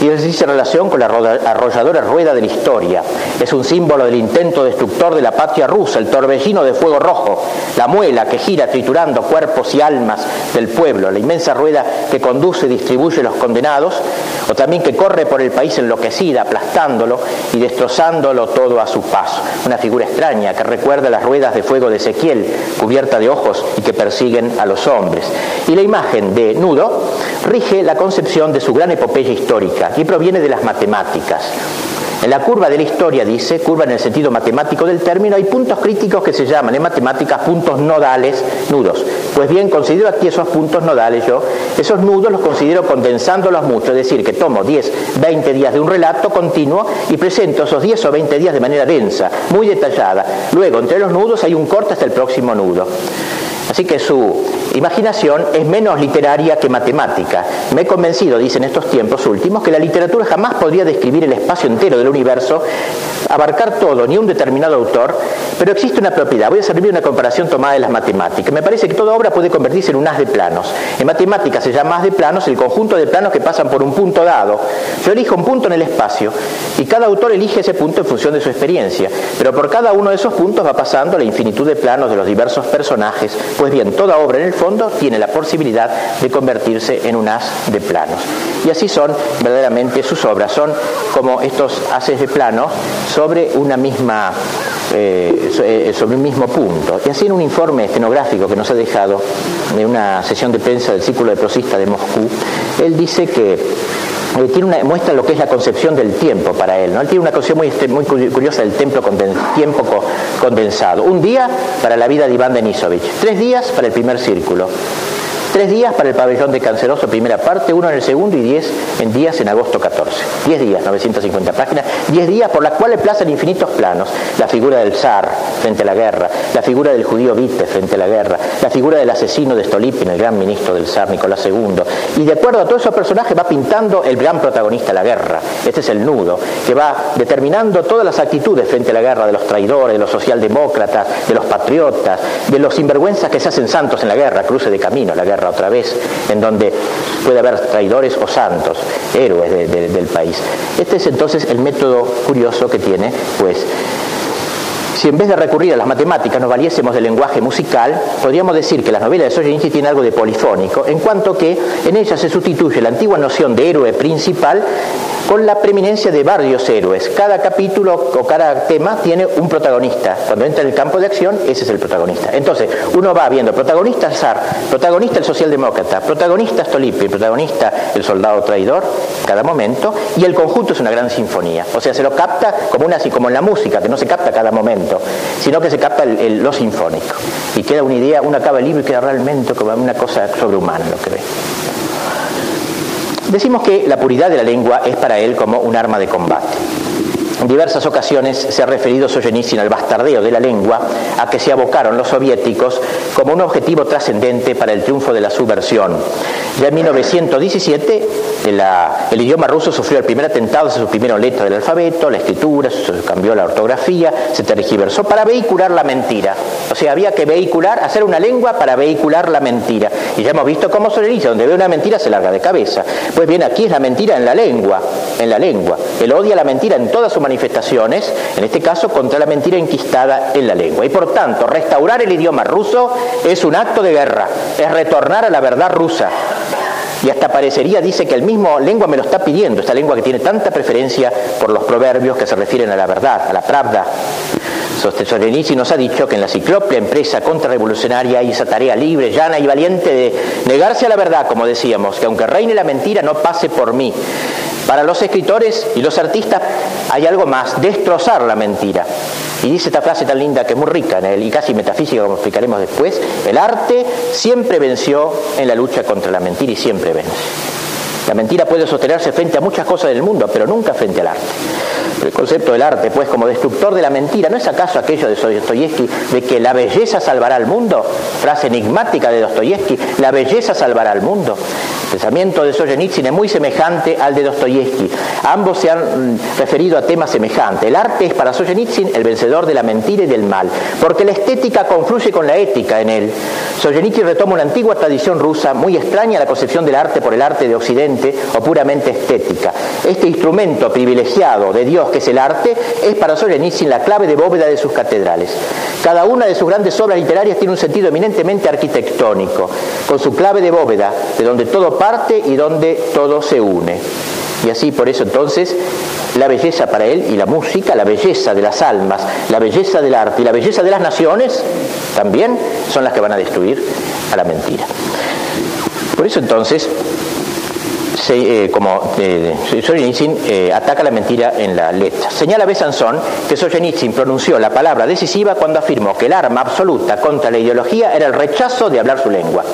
dice relación con la arrolladora rueda de la historia. Es un símbolo del intento destructor de la patria rusa, el torbellino de fuego rojo, la muela que gira triturando cuerpos y almas del pueblo, la inmensa rueda que conduce y distribuye los condenados, o también que corre por el país enloquecida, aplastándolo y destrozándolo todo a su paso. Una figura extraña que recuerda las ruedas de fuego de Ezequiel, cubierta de ojos y que persiguen a los hombres. Y la imagen de nudo rige la concepción de su gran epopeya histórica y proviene de las matemáticas. En la curva de la historia, dice, curva en el sentido matemático del término, hay puntos críticos que se llaman en matemáticas puntos nodales, nudos. Pues bien, considero aquí esos puntos nodales yo, esos nudos los considero condensándolos mucho, es decir, que tomo 10, 20 días de un relato continuo y presento esos 10 o 20 días de manera densa, muy detallada. Luego, entre los nudos hay un corte hasta el próximo nudo. Así que su imaginación es menos literaria que matemática. Me he convencido, dice en estos tiempos últimos, que la literatura jamás podría describir el espacio entero del universo, abarcar todo, ni un determinado autor, pero existe una propiedad. Voy a servir una comparación tomada de las matemáticas. Me parece que toda obra puede convertirse en un haz de planos. En matemáticas se llama haz de planos el conjunto de planos que pasan por un punto dado. Yo elijo un punto en el espacio y cada autor elige ese punto en función de su experiencia, pero por cada uno de esos puntos va pasando la infinitud de planos de los diversos personajes, pues bien, toda obra en el fondo tiene la posibilidad de convertirse en un haz de planos. Y así son verdaderamente sus obras, son como estos haces de planos sobre una misma eh, eh, sobre un mismo punto. Y así en un informe escenográfico que nos ha dejado de una sesión de prensa del Círculo de Prosista de Moscú, él dice que muestra lo que es la concepción del tiempo para él. ¿no? Él tiene una concepción muy, este, muy curiosa del tiempo condensado. Un día para la vida de Iván Denisovich, tres días para el primer círculo, Tres días para el pabellón de Canceroso, primera parte, uno en el segundo y diez en días en agosto 14. Diez días, 950 páginas, diez días por las cuales plazan infinitos planos. La figura del zar frente a la guerra, la figura del judío Vite frente a la guerra, la figura del asesino de Stolipin, el gran ministro del zar Nicolás II. Y de acuerdo a todos esos personajes va pintando el gran protagonista la guerra. Este es el nudo, que va determinando todas las actitudes frente a la guerra de los traidores, de los socialdemócratas, de los patriotas, de los sinvergüenzas que se hacen santos en la guerra, cruce de camino la guerra otra vez, en donde puede haber traidores o santos, héroes del país. Este es entonces el método curioso que tiene, pues, si en vez de recurrir a las matemáticas nos valiésemos del lenguaje musical, podríamos decir que las novelas de Solzhenitsyn tienen algo de polifónico, en cuanto que en ellas se sustituye la antigua noción de héroe principal con la preeminencia de varios héroes. Cada capítulo o cada tema tiene un protagonista. Cuando entra en el campo de acción, ese es el protagonista. Entonces, uno va viendo protagonista zar, protagonista el socialdemócrata, protagonista Stolipi, protagonista el soldado traidor, cada momento, y el conjunto es una gran sinfonía. O sea, se lo capta como una como en la música, que no se capta cada momento, sino que se capta lo sinfónico. Y queda una idea, uno acaba el libro y queda realmente como una cosa sobrehumana lo que ve. Decimos que la puridad de la lengua es para él como un arma de combate. En diversas ocasiones se ha referido Solzhenitsyn al bastardeo de la lengua a que se abocaron los soviéticos como un objetivo trascendente para el triunfo de la subversión. Ya en 1917 el idioma ruso sufrió el primer atentado se suprimeron letras del alfabeto, la escritura, se cambió la ortografía, se tergiversó para vehicular la mentira. O sea, había que vehicular, hacer una lengua para vehicular la mentira. Y ya hemos visto cómo Solzhenitsyn, donde ve una mentira se larga de cabeza. Pues bien, aquí es la mentira en la lengua, en la lengua. Él odia la mentira en toda su manifestaciones, en este caso contra la mentira enquistada en la lengua. Y por tanto, restaurar el idioma ruso es un acto de guerra, es retornar a la verdad rusa. Y hasta parecería, dice que el mismo lengua me lo está pidiendo, esta lengua que tiene tanta preferencia por los proverbios que se refieren a la verdad, a la pravda. Solzhenitsyn nos ha dicho que en la ciclopia empresa contrarrevolucionaria hay esa tarea libre, llana y valiente de negarse a la verdad, como decíamos, que aunque reine la mentira no pase por mí. Para los escritores y los artistas hay algo más, destrozar la mentira. Y dice esta frase tan linda que es muy rica y casi metafísica, como explicaremos después, el arte siempre venció en la lucha contra la mentira y siempre vence. La mentira puede sostenerse frente a muchas cosas del mundo, pero nunca frente al arte. El concepto del arte, pues, como destructor de la mentira, ¿no es acaso aquello de Dostoyevsky de que la belleza salvará al mundo? Frase enigmática de Dostoyevsky, la belleza salvará al mundo. El pensamiento de Solzhenitsyn es muy semejante al de Dostoyevsky. Ambos se han mm, referido a temas semejantes. El arte es para Solzhenitsyn el vencedor de la mentira y del mal, porque la estética confluye con la ética en él. Solzhenitsyn retoma una antigua tradición rusa muy extraña la concepción del arte por el arte de Occidente o puramente estética. Este instrumento privilegiado de Dios que es el arte, es para Solzhenitsyn la clave de bóveda de sus catedrales. Cada una de sus grandes obras literarias tiene un sentido eminentemente arquitectónico, con su clave de bóveda, de donde todo parte y donde todo se une. Y así por eso entonces la belleza para él y la música, la belleza de las almas, la belleza del arte y la belleza de las naciones también son las que van a destruir a la mentira. Por eso entonces eh, como eh, eh, ataca la mentira en la letra. Señala Besanzón que Solzhenitsyn pronunció la palabra decisiva cuando afirmó que el arma absoluta contra la ideología era el rechazo de hablar su lengua.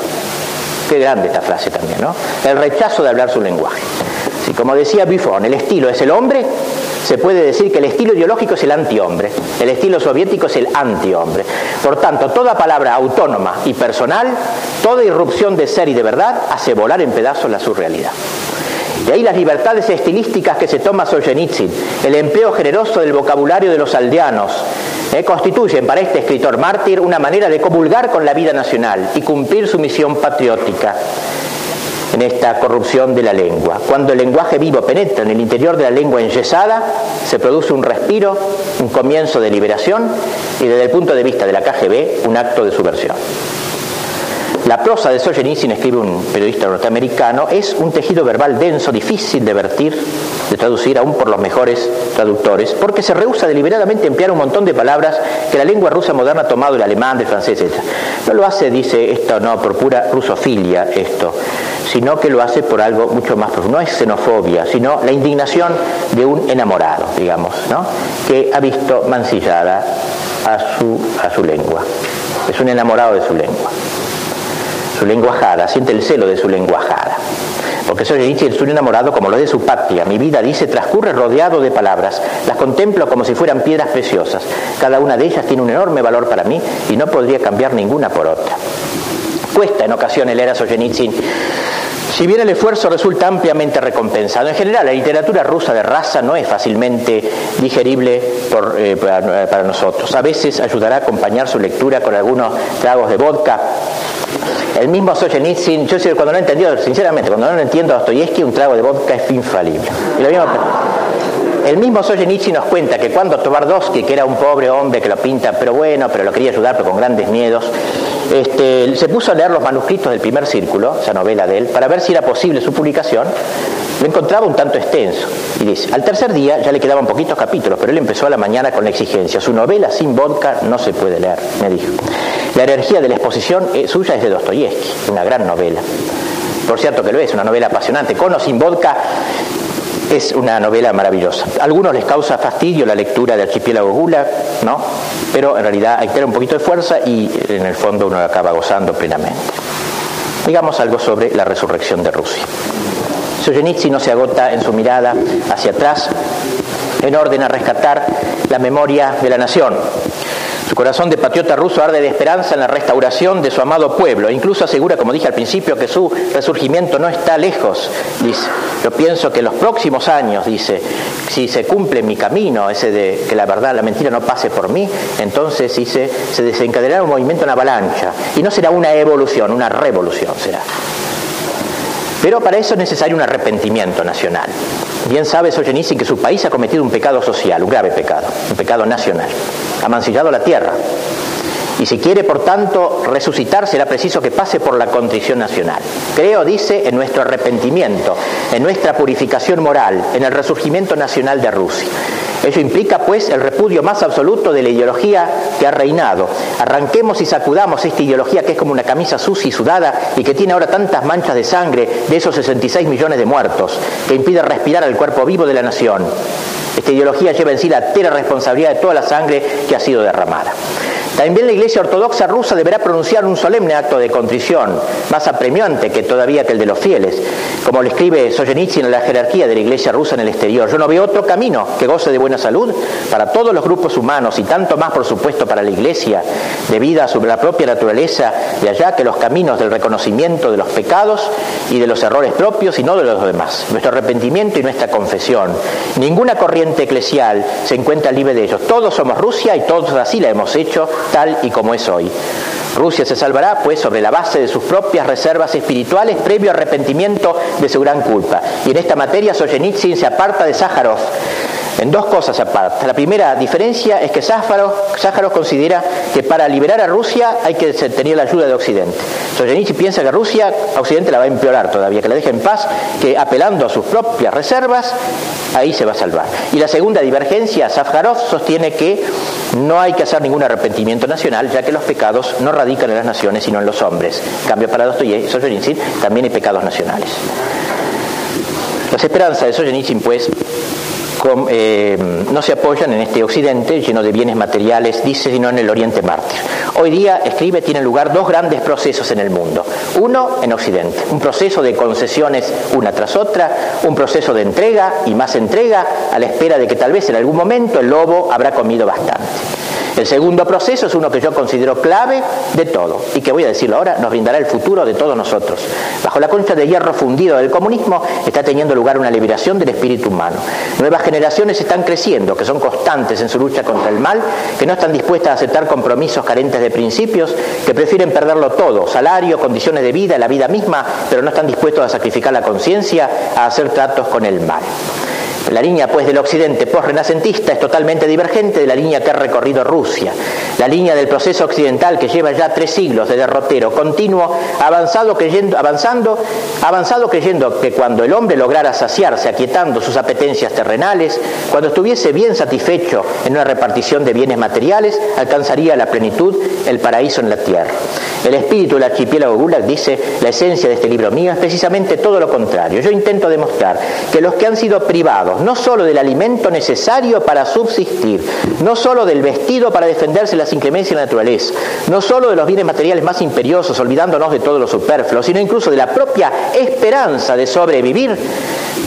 Qué grande esta frase también, ¿no? El rechazo de hablar su lenguaje. Si como decía Buffon, el estilo es el hombre, se puede decir que el estilo ideológico es el antihombre, el estilo soviético es el antihombre. Por tanto, toda palabra autónoma y personal, toda irrupción de ser y de verdad, hace volar en pedazos la surrealidad. Y ahí las libertades estilísticas que se toma Solzhenitsyn, el empleo generoso del vocabulario de los aldeanos, eh, constituyen para este escritor mártir una manera de comulgar con la vida nacional y cumplir su misión patriótica en esta corrupción de la lengua. Cuando el lenguaje vivo penetra en el interior de la lengua enyesada, se produce un respiro, un comienzo de liberación y desde el punto de vista de la KGB, un acto de subversión. La prosa de Solzhenitsyn, escribe un periodista norteamericano, es un tejido verbal denso, difícil de vertir, de traducir aún por los mejores traductores, porque se rehúsa deliberadamente emplear un montón de palabras que la lengua rusa moderna ha tomado del alemán, del francés, etc. No lo hace, dice esto, no, por pura rusofilia esto, sino que lo hace por algo mucho más profundo. No es xenofobia, sino la indignación de un enamorado, digamos, ¿no? que ha visto mancillada a su, a su lengua. Es un enamorado de su lengua su lenguajada, siente el celo de su lenguajada. Porque soy es un enamorado como lo de su patria. Mi vida, dice, transcurre rodeado de palabras. Las contemplo como si fueran piedras preciosas. Cada una de ellas tiene un enorme valor para mí y no podría cambiar ninguna por otra. Cuesta en ocasiones leer a Solzhenitsyn si bien el esfuerzo resulta ampliamente recompensado, en general la literatura rusa de raza no es fácilmente digerible eh, para, nosotros. A veces ayudará a acompañar su lectura con algunos tragos de vodka el mismo Solzhenitsyn, yo cuando no entendido, sinceramente, cuando no entiendo a Dostoyevsky, un trago de vodka es infalible. El mismo Solzhenitsyn nos cuenta que cuando Tvardovsky, que era un pobre hombre que lo pinta, pero bueno, pero lo quería ayudar, pero con grandes miedos, este, se puso a leer los manuscritos del primer círculo, esa novela de él, para ver si era posible su publicación, lo encontraba un tanto extenso. Y dice, al tercer día ya le quedaban poquitos capítulos, pero él empezó a la mañana con la exigencia. Su novela sin vodka no se puede leer, me dijo. La energía de la exposición eh, suya es de Dostoyevsky, una gran novela. Por cierto que lo es, una novela apasionante. Con o sin vodka es una novela maravillosa. A algunos les causa fastidio la lectura de Archipiélago Gulag, ¿no? Pero en realidad hay que tener un poquito de fuerza y en el fondo uno acaba gozando plenamente. Digamos algo sobre la resurrección de Rusia. Solzhenitsyn no se agota en su mirada hacia atrás en orden a rescatar la memoria de la nación. Su corazón de patriota ruso arde de esperanza en la restauración de su amado pueblo. incluso asegura, como dije al principio, que su resurgimiento no está lejos. Dice, yo pienso que en los próximos años, dice, si se cumple mi camino, ese de que la verdad, la mentira no pase por mí, entonces dice, se desencadenará un movimiento en avalancha. Y no será una evolución, una revolución será. Pero para eso es necesario un arrepentimiento nacional. Bien sabe Solzhenitsyn que su país ha cometido un pecado social, un grave pecado, un pecado nacional. Ha mancillado la tierra. Y si quiere, por tanto, resucitar, será preciso que pase por la contrición nacional. Creo, dice, en nuestro arrepentimiento, en nuestra purificación moral, en el resurgimiento nacional de Rusia. Eso implica, pues, el repudio más absoluto de la ideología que ha reinado. Arranquemos y sacudamos esta ideología que es como una camisa sucia y sudada y que tiene ahora tantas manchas de sangre de esos 66 millones de muertos, que impide respirar al cuerpo vivo de la nación. Esta ideología lleva en sí la entera responsabilidad de toda la sangre que ha sido derramada. También la Iglesia Ortodoxa rusa deberá pronunciar un solemne acto de contrición, más apremiante que todavía que el de los fieles, como lo escribe Solzhenitsyn en la jerarquía de la Iglesia rusa en el exterior. Yo no veo otro camino que goce de buena salud para todos los grupos humanos y tanto más, por supuesto, para la Iglesia, debida a la propia naturaleza de allá que los caminos del reconocimiento de los pecados y de los errores propios y no de los demás. Nuestro arrepentimiento y nuestra confesión. Ninguna corriente eclesial se encuentra libre de ellos. Todos somos Rusia y todos así la hemos hecho tal y como es hoy. Rusia se salvará, pues, sobre la base de sus propias reservas espirituales previo arrepentimiento de su gran culpa. Y en esta materia Solzhenitsyn se aparta de Sájarov en dos cosas aparte. La primera diferencia es que Sájarov, considera que para liberar a Rusia hay que tener la ayuda de Occidente. Solzhenitsyn piensa que Rusia a Occidente la va a empeorar todavía, que la deje en paz, que apelando a sus propias reservas, ahí se va a salvar. Y la segunda divergencia, Sájarov sostiene que no hay que hacer ningún arrepentimiento nacional, ya que los pecados no radican en las naciones, sino en los hombres. En cambio, para Dostoyevsky, Solzhenitsyn también hay pecados nacionales. Las esperanzas de Solzhenitsyn, pues, eh, no se apoyan en este occidente lleno de bienes materiales, dice, sino en el oriente mártir. Hoy día, escribe, tienen lugar dos grandes procesos en el mundo. Uno en occidente, un proceso de concesiones una tras otra, un proceso de entrega y más entrega a la espera de que tal vez en algún momento el lobo habrá comido bastante. El segundo proceso es uno que yo considero clave de todo y que voy a decirlo ahora, nos brindará el futuro de todos nosotros. Bajo la concha de hierro fundido del comunismo está teniendo lugar una liberación del espíritu humano. Nuevas generaciones están creciendo, que son constantes en su lucha contra el mal, que no están dispuestas a aceptar compromisos carentes de principios, que prefieren perderlo todo, salario, condiciones de vida, la vida misma, pero no están dispuestos a sacrificar la conciencia, a hacer tratos con el mal. La línea pues del occidente post-renacentista es totalmente divergente de la línea que ha recorrido Rusia. La línea del proceso occidental que lleva ya tres siglos de derrotero continuo, avanzado creyendo, avanzando, avanzado creyendo que cuando el hombre lograra saciarse, aquietando sus apetencias terrenales, cuando estuviese bien satisfecho en una repartición de bienes materiales, alcanzaría la plenitud, el paraíso en la tierra. El espíritu del archipiélago Gulag dice, la esencia de este libro mío es precisamente todo lo contrario. Yo intento demostrar que los que han sido privados no solo del alimento necesario para subsistir, no solo del vestido para defenderse de las inclemencias de la naturaleza, no solo de los bienes materiales más imperiosos, olvidándonos de todo lo superfluo, sino incluso de la propia esperanza de sobrevivir,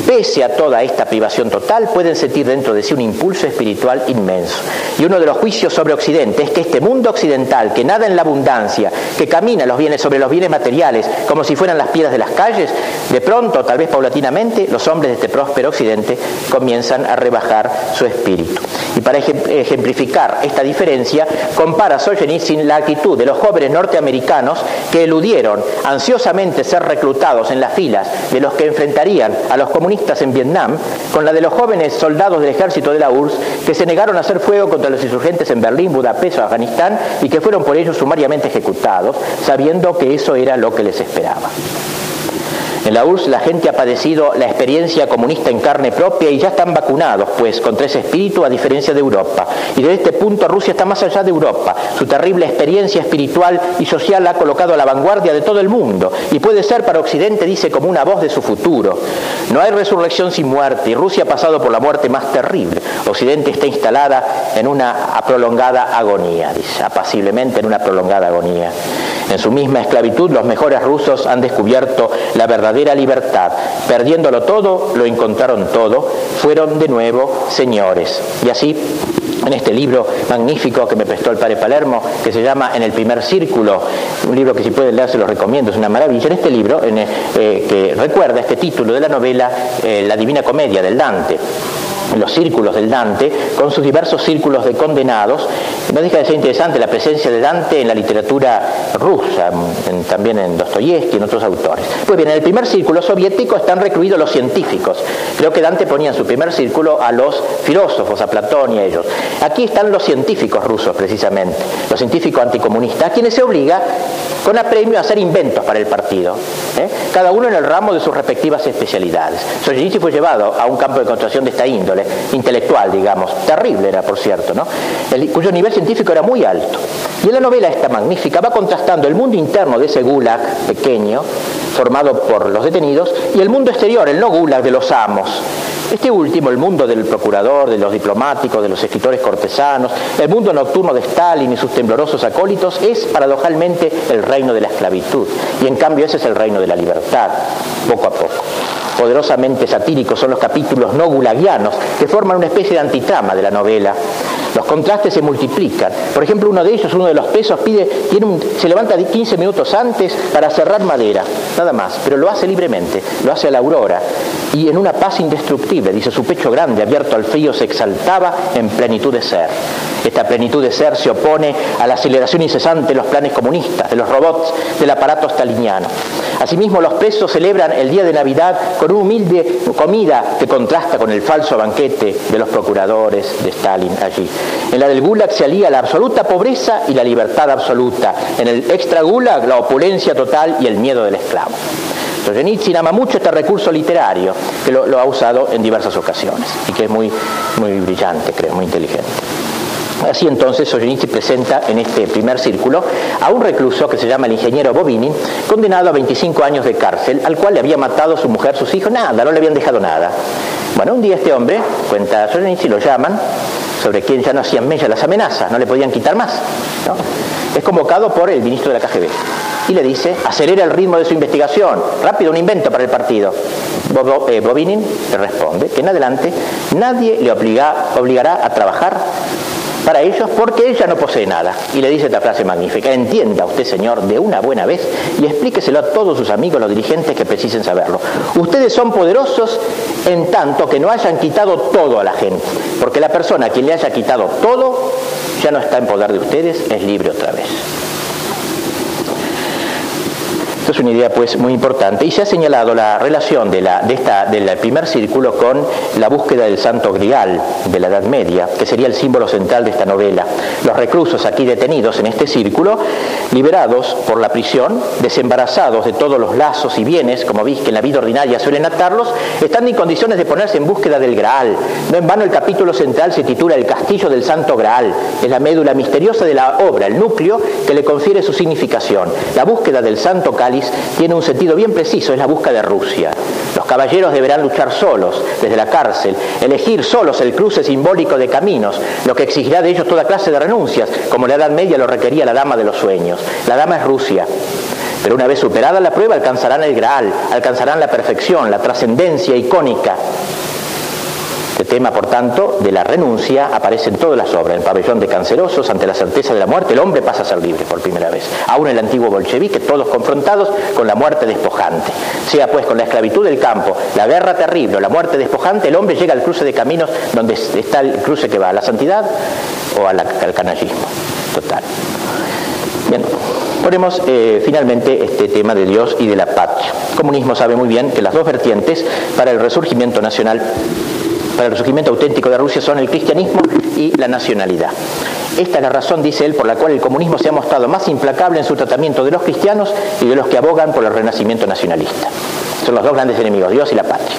pese a toda esta privación total, pueden sentir dentro de sí un impulso espiritual inmenso. Y uno de los juicios sobre Occidente es que este mundo occidental, que nada en la abundancia, que camina los bienes sobre los bienes materiales como si fueran las piedras de las calles, de pronto, tal vez paulatinamente, los hombres de este próspero Occidente comienzan a rebajar su espíritu. Y para ejemplificar esta diferencia, compara Solzhenitsyn la actitud de los jóvenes norteamericanos que eludieron ansiosamente ser reclutados en las filas de los que enfrentarían a los comunistas en Vietnam con la de los jóvenes soldados del ejército de la URSS que se negaron a hacer fuego contra los insurgentes en Berlín, Budapest o Afganistán y que fueron por ello sumariamente ejecutados, sabiendo que eso era lo que les esperaba. En la URSS la gente ha padecido la experiencia comunista en carne propia y ya están vacunados, pues, contra ese espíritu a diferencia de Europa. Y desde este punto Rusia está más allá de Europa. Su terrible experiencia espiritual y social la ha colocado a la vanguardia de todo el mundo y puede ser para Occidente, dice, como una voz de su futuro. No hay resurrección sin muerte y Rusia ha pasado por la muerte más terrible. Occidente está instalada en una prolongada agonía, dice, apaciblemente en una prolongada agonía. En su misma esclavitud los mejores rusos han descubierto la verdadera libertad. Perdiéndolo todo, lo encontraron todo, fueron de nuevo señores. Y así en este libro magnífico que me prestó el padre Palermo, que se llama En el primer círculo, un libro que si pueden leer se lo recomiendo, es una maravilla. En este libro, en, eh, que recuerda este título de la novela, eh, La Divina Comedia del Dante los círculos del Dante, con sus diversos círculos de condenados. No deja de ser interesante la presencia de Dante en la literatura rusa, también en Dostoyevsky y en otros autores. Pues bien, en el primer círculo soviético están recluidos los científicos. Creo que Dante ponía en su primer círculo a los filósofos, a Platón y a ellos. Aquí están los científicos rusos, precisamente, los científicos anticomunistas, a quienes se obliga con apremio a hacer inventos para el partido, ¿eh? cada uno en el ramo de sus respectivas especialidades. Solzhenitsyn fue llevado a un campo de concentración de esta índole intelectual, digamos, terrible era, por cierto, ¿no? cuyo nivel científico era muy alto. Y en la novela esta magnífica va contrastando el mundo interno de ese gulag pequeño, formado por los detenidos, y el mundo exterior, el no gulag de los amos, Este último, el mundo del procurador, de los diplomáticos, de los escritores cortesanos, el mundo nocturno de Stalin y sus temblorosos acólitos, es paradojalmente el reino de la esclavitud. Y en cambio ese es el reino de la libertad, poco a poco poderosamente satíricos son los capítulos no gulagianos, que forman una especie de antitrama de la novela. Los contrastes se multiplican. Por ejemplo, uno de ellos, uno de los pesos, pide, se levanta 15 minutos antes para cerrar madera, nada más, pero lo hace libremente, lo hace a la aurora y en una paz indestructible. Dice, su pecho grande, abierto al frío, se exaltaba en plenitud de ser. Esta plenitud de ser se opone a la aceleración incesante de los planes comunistas, de los robots, del aparato staliniano. Asimismo, los presos celebran el día de Navidad con una humilde comida que contrasta con el falso banquete de los procuradores de Stalin allí. En la del Gulag se alía la absoluta pobreza y la libertad absoluta. En el extra Gulag la opulencia total y el miedo del esclavo. Solzhenitsyn ama mucho este recurso literario, que lo, ha usado en diversas ocasiones y que es muy, muy brillante, creo, muy inteligente. Así entonces Solzhenitsyn presenta en este primer círculo a un recluso que se llama el ingeniero Bobini, condenado a 25 años de cárcel, al cual le había matado su mujer, sus hijos, nada, no le habían dejado nada. Bueno, un día este hombre, cuenta Solzhenitsyn, lo llaman, sobre quien ya no hacían mella las amenazas, no le podían quitar más. Es convocado por el ministro de la KGB y le dice, acelera el ritmo de su investigación, rápido, un invento para el partido. Eh, Bobinin le responde que en adelante nadie le obligará a trabajar para ellos porque ella no posee nada. Y le dice esta frase magnífica, entienda usted, señor, de una buena vez y explíqueselo a todos sus amigos, los dirigentes que precisen saberlo. Ustedes son poderosos en tanto que no hayan quitado todo a la gente, porque la persona a quien le haya quitado todo ya no está en poder de ustedes, es libre otra vez. Esto es una idea pues muy importante y se ha señalado la relación de la, de esta, del primer círculo con la búsqueda del santo grial de la Edad Media, que sería el símbolo central de esta novela. Los reclusos aquí detenidos en este círculo, liberados por la prisión, desembarazados de todos los lazos y bienes, como veis que en la vida ordinaria suelen atarlos, están en condiciones de ponerse en búsqueda del Graal. No en vano el capítulo central se titula El castillo del santo Graal. Es la médula misteriosa de la obra, el núcleo que le confiere su significación. La búsqueda del santo tiene un sentido bien preciso, es la búsqueda de Rusia. Los caballeros deberán luchar solos desde la cárcel, elegir solos el cruce simbólico de caminos, lo que exigirá de ellos toda clase de renuncias, como la Edad Media lo requería la Dama de los Sueños. La Dama es Rusia. Pero una vez superada la prueba alcanzarán el Graal, alcanzarán la perfección, la trascendencia icónica este tema, por tanto, de la renuncia aparece en todas las obras. En el pabellón de cancerosos, ante la certeza de la muerte, el hombre pasa a ser libre por primera vez. Aún el antiguo bolchevique, todos confrontados con la muerte despojante. Sea pues con la esclavitud del campo, la guerra terrible o la muerte despojante, el hombre llega al cruce de caminos donde está el cruce que va a la santidad o al canallismo total. Bien, ponemos eh, finalmente este tema de Dios y de la patria. El comunismo sabe muy bien que las dos vertientes para el resurgimiento nacional para el resurgimiento auténtico de Rusia son el cristianismo y la nacionalidad. Esta es la razón, dice él, por la cual el comunismo se ha mostrado más implacable en su tratamiento de los cristianos y de los que abogan por el renacimiento nacionalista. Son los dos grandes enemigos, Dios y la patria.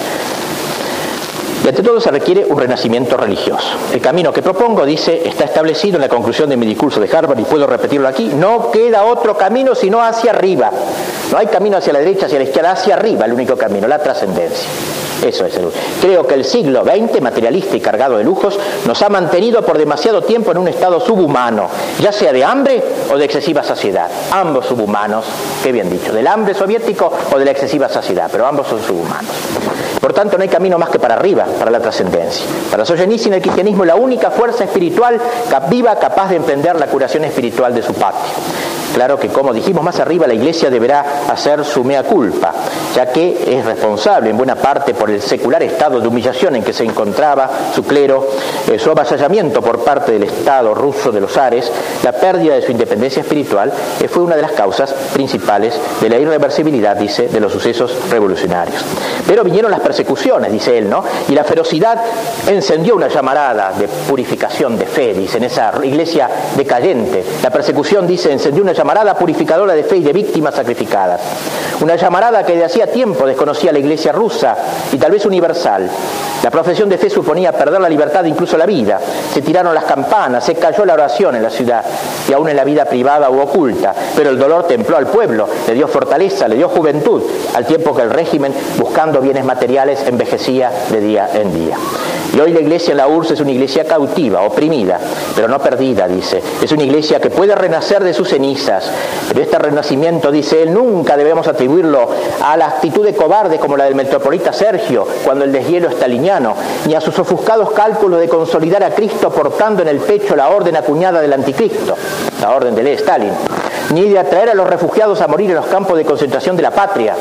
Y ante todo se requiere un renacimiento religioso. El camino que propongo, dice, está establecido en la conclusión de mi discurso de Harvard y puedo repetirlo aquí, no queda otro camino sino hacia arriba. No hay camino hacia la derecha, hacia la izquierda, hacia arriba el único camino, la trascendencia. Eso es el Creo que el siglo XX, materialista y cargado de lujos, nos ha mantenido por demasiado tiempo en un estado subhumano, ya sea de hambre o de excesiva saciedad. Ambos subhumanos, qué bien dicho, del hambre soviético o de la excesiva saciedad, pero ambos son subhumanos. Por tanto, no hay camino más que para arriba, para la trascendencia. Para Solzhenitsyn, el cristianismo la única fuerza espiritual viva capaz de emprender la curación espiritual de su patria. Claro que, como dijimos más arriba, la Iglesia deberá hacer su mea culpa, ya que es responsable en buena parte por el secular estado de humillación en que se encontraba su clero, eh, su avasallamiento por parte del Estado ruso de los Ares, la pérdida de su independencia espiritual, eh, fue una de las causas principales de la irreversibilidad, dice, de los sucesos revolucionarios. Pero vinieron las persecuciones, dice él, ¿no? Y la ferocidad encendió una llamarada de purificación de fe, dice, en esa iglesia decayente. La persecución, dice, encendió una llamarada purificadora de fe y de víctimas sacrificadas. Una llamarada que de hacía tiempo desconocía la iglesia rusa y tal vez universal. La profesión de fe suponía perder la libertad, incluso la vida. Se tiraron las campanas, se cayó la oración en la ciudad. y aún en la vida privada u oculta, pero el dolor templó al pueblo, le dio fortaleza, le dio juventud, al tiempo que el régimen, buscando bienes materiales, envejecía de día en día. Y hoy la iglesia en la URSS es una iglesia cautiva, oprimida, pero no perdida, dice. Es una iglesia que puede renacer de sus cenizas. Pero este renacimiento, dice él, nunca debemos atribuirlo a la actitud de cobarde como la del metropolita Sergio, cuando el deshielo estaliniano, ni a sus ofuscados cálculos de consolidar a Cristo portando en el pecho la orden acuñada del anticristo, la orden de Stalin, ni de atraer a los refugiados a morir en los campos de concentración de la patria,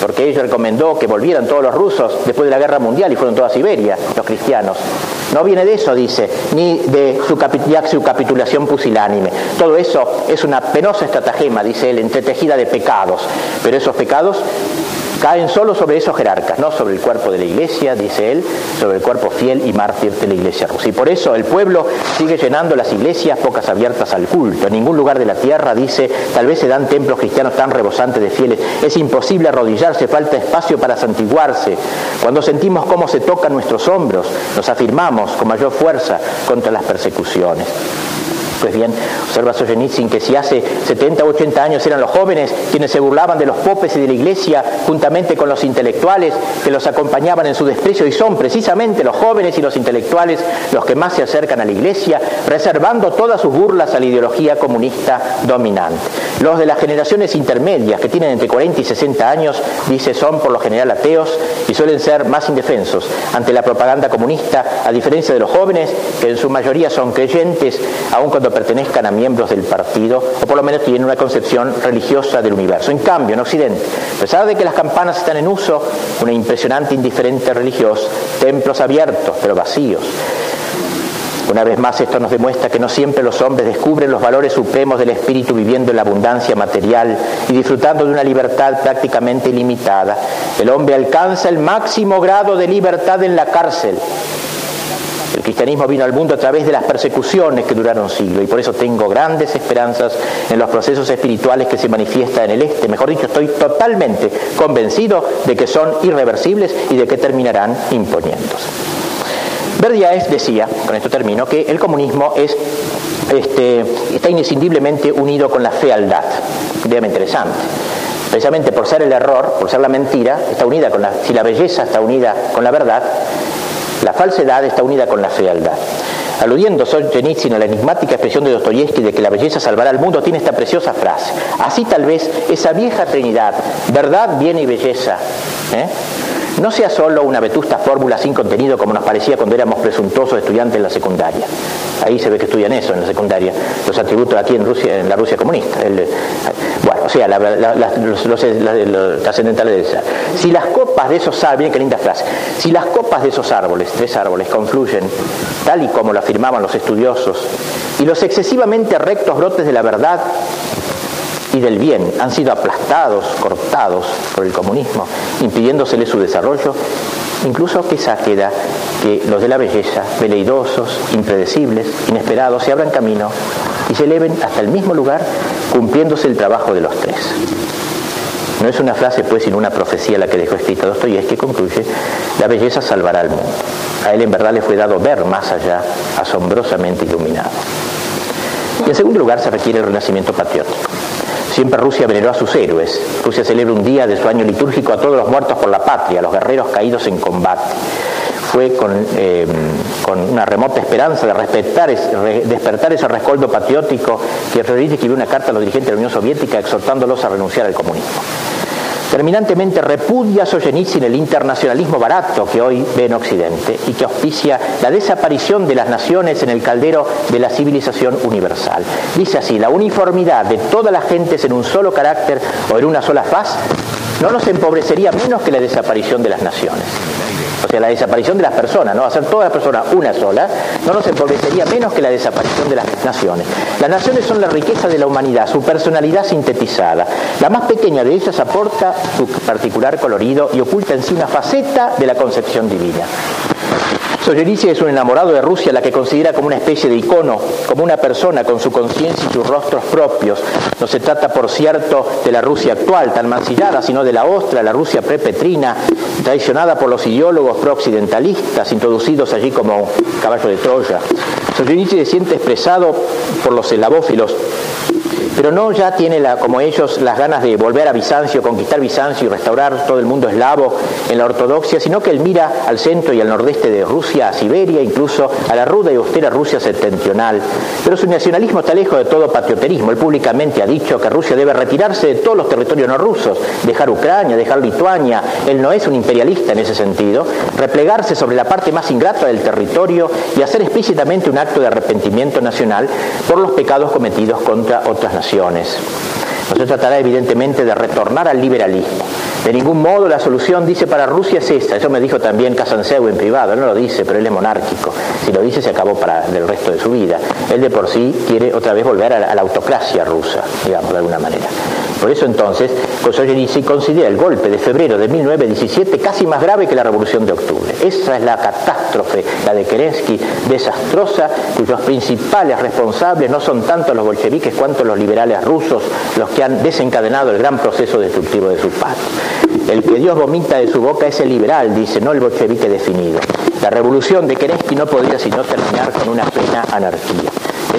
porque ellos recomendó que volvieran todos los rusos después de la guerra mundial y fueron todos a Siberia, los cristianos. No viene de eso, dice, ni de su, su capitulación pusilánime. Todo eso es una penosa estratagema, dice él, entretejida de pecados. Pero esos pecados caen solo sobre esos jerarcas, no sobre el cuerpo de la iglesia, dice él, sobre el cuerpo fiel y mártir de la iglesia rusa. Y por eso el pueblo sigue llenando las iglesias pocas abiertas al culto. En ningún lugar de la tierra, dice, tal vez se dan templos cristianos tan rebosantes de fieles. Es imposible arrodillarse, falta espacio para santiguarse. Cuando sentimos cómo se tocan nuestros hombros, nos afirmamos con mayor fuerza contra las persecuciones. Pues bien, observa Solzhenitsyn que si hace 70 o 80 años eran los jóvenes quienes se burlaban de los popes y de la iglesia juntamente con los intelectuales que los acompañaban en su desprecio y son precisamente los jóvenes y los intelectuales los que más se acercan a la iglesia, reservando todas sus burlas a la ideología comunista dominante. Los de las generaciones intermedias que tienen entre 40 y 60 años, dice, son por lo general ateos y suelen ser más indefensos ante la propaganda comunista, a diferencia de los jóvenes que en su mayoría son creyentes, aun cuando pertenezcan a miembros del partido o por lo menos tienen una concepción religiosa del universo. En cambio, en Occidente, a pesar de que las campanas están en uso, una impresionante indiferente religiosa, templos abiertos pero vacíos. Una vez más esto nos demuestra que no siempre los hombres descubren los valores supremos del espíritu viviendo en la abundancia material y disfrutando de una libertad prácticamente ilimitada. El hombre alcanza el máximo grado de libertad en la cárcel, el cristianismo vino al mundo a través de las persecuciones que duraron siglos y por eso tengo grandes esperanzas en los procesos espirituales que se manifiestan en el este. Mejor dicho, estoy totalmente convencido de que son irreversibles y de que terminarán imponiéndose. Verdiaev decía, con esto termino, que el comunismo es, este, está inescindiblemente unido con la fealdad. Idea interesante precisamente por ser el error, por ser la mentira, está unida con la, si la belleza está unida con la verdad, la falsedad está unida con la fealdad. Aludiendo Solzhenitsyn a la enigmática expresión de Dostoyevsky de que la belleza salvará al mundo, tiene esta preciosa frase. Así tal vez esa vieja trinidad, verdad, bien y belleza, ¿eh? no sea solo una vetusta fórmula sin contenido como nos parecía cuando éramos presuntuosos estudiantes en la secundaria. Ahí se ve que estudian eso en la secundaria, los atributos aquí en Rusia, en la Rusia comunista. bueno, o sea, los, trascendentales de esa. Si las copas de esos árboles, qué linda frase, si las copas de esos árboles, tres árboles, confluyen, tal y como lo afirmaban los estudiosos, y los excesivamente rectos brotes de la verdad y del bien han sido aplastados, cortados por el comunismo, impidiéndosele su desarrollo, incluso quizá queda que los de la belleza, veleidosos, impredecibles, inesperados, se abran camino y se eleven hasta el mismo lugar, cumpliéndose el trabajo de los tres. No es una frase, pues, sino una profecía la que dejó escrita Dostoyevsky, que concluye, la belleza salvará al mundo. A él en verdad le fue dado ver más allá, asombrosamente iluminado. Y en segundo lugar se requiere el renacimiento patriótico. Siempre Rusia veneró a sus héroes. Rusia celebra un día de su año litúrgico a todos los muertos por la patria, a los guerreros caídos en combate. Fue con, eh, una remota esperanza de despertar ese rescoldo patriótico que Rodríguez escribió una carta a los dirigentes de la Unión Soviética exhortándolos a renunciar al comunismo. Terminantemente repudia Solzhenitsyn el internacionalismo barato que hoy ve en Occidente y que auspicia la desaparición de las naciones en el caldero de la civilización universal. Dice así, la uniformidad de todas las gentes en un solo carácter o en una sola faz no nos empobrecería menos que la desaparición de las naciones o sea, la desaparición de las personas, ¿no? Hacer todas las personas una sola, no nos empobrecería menos que la desaparición de las naciones. Las naciones son la riqueza de la humanidad, su personalidad sintetizada. La más pequeña de ellas aporta su particular colorido y oculta en sí una faceta de la concepción divina. Solzhenitsyn es un enamorado de Rusia, la que considera como una especie de icono, como una persona con su conciencia y sus rostros propios. No se trata, por cierto, de la Rusia actual, tan mancillada, sino de la ostra, la Rusia prepetrina, traicionada por los ideólogos pro-occidentalistas, introducidos allí como caballo de Troya. Solzhenitsyn se siente expresado por los eslavófilos pero no ya tiene como ellos las ganas de volver a Bizancio, conquistar Bizancio y restaurar todo el mundo eslavo en la ortodoxia, sino que él mira al centro y al nordeste de Rusia, a Siberia, incluso a la ruda y austera Rusia septentrional. Pero su nacionalismo está lejos de todo patrioterismo. Él públicamente ha dicho que Rusia debe retirarse de todos los territorios no rusos, dejar Ucrania, dejar Lituania. Él no es un imperialista en ese sentido. Replegarse sobre la parte más ingrata del territorio y hacer explícitamente un acto de arrepentimiento nacional por los pecados cometidos contra otras naciones. No se tratará evidentemente de retornar al liberalismo. De ningún modo la solución, dice, para Rusia es esta. Eso me dijo también Casanseu en privado. no lo dice, pero él es monárquico. Si lo dice, se acabó para el resto de su vida. Él de por sí quiere otra vez volver a la autocracia rusa, digamos, de alguna manera. Por eso entonces, Kosoyenici considera el golpe de febrero de 1917 casi más grave que la revolución de octubre. Esa es la catástrofe, la de Kerensky, desastrosa, cuyos principales responsables no son tanto los bolcheviques cuanto los liberales rusos, los que han desencadenado el gran proceso destructivo de su patria. El que Dios vomita de su boca es el liberal, dice, no el bolchevique definido. La revolución de Kerensky no podría sino terminar con una plena anarquía.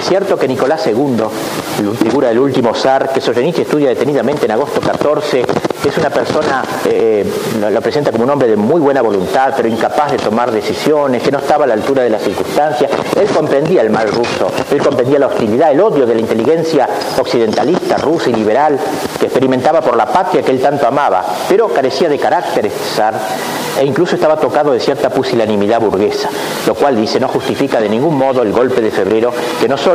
Es cierto que Nicolás II, figura del último zar, que Solzhenitsyn estudia detenidamente en agosto 14, es una persona, eh, lo, presenta como un hombre de muy buena voluntad, pero incapaz de tomar decisiones, que no estaba a la altura de las circunstancias. Él comprendía el mal ruso, él comprendía la hostilidad, el odio de la inteligencia occidentalista, rusa y liberal que experimentaba por la patria que él tanto amaba, pero carecía de carácter este zar e incluso estaba tocado de cierta pusilanimidad burguesa, lo cual dice no justifica de ningún modo el golpe de febrero que no solo,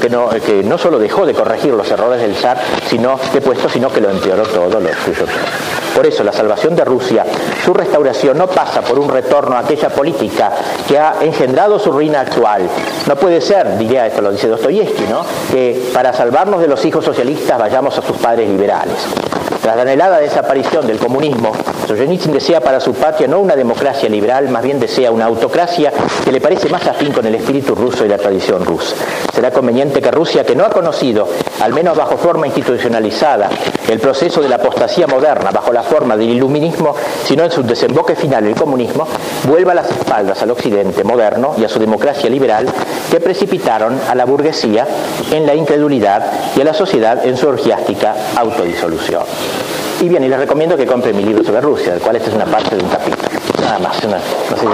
que no, que no solo dejó de corregir los errores del zar, sino que puesto, sino que lo empeoró todo lo suyo. Por eso la salvación de Rusia, su restauración no pasa por un retorno a aquella política que ha engendrado su ruina actual. No puede ser, diría esto lo dice Dostoyevsky, ¿no? que para salvarnos de los hijos socialistas vayamos a sus padres liberales. Tras la anhelada desaparición del comunismo, Solzhenitsyn desea para su patria no una democracia liberal, más bien desea una autocracia que le parece más afín con el espíritu ruso y la tradición rusa. Será conveniente que Rusia, que no ha conocido, al menos bajo forma institucionalizada, el proceso de la apostasía moderna, bajo la forma del iluminismo, sino en su desemboque final el comunismo, vuelva las espaldas al occidente moderno y a su democracia liberal que precipitaron a la burguesía en la incredulidad y a la sociedad en su orgiástica autodisolución. Y bien, y les recomiendo que compren mi libro sobre Rusia, del cual esta es una parte de un capítulo. Nada más, no sé si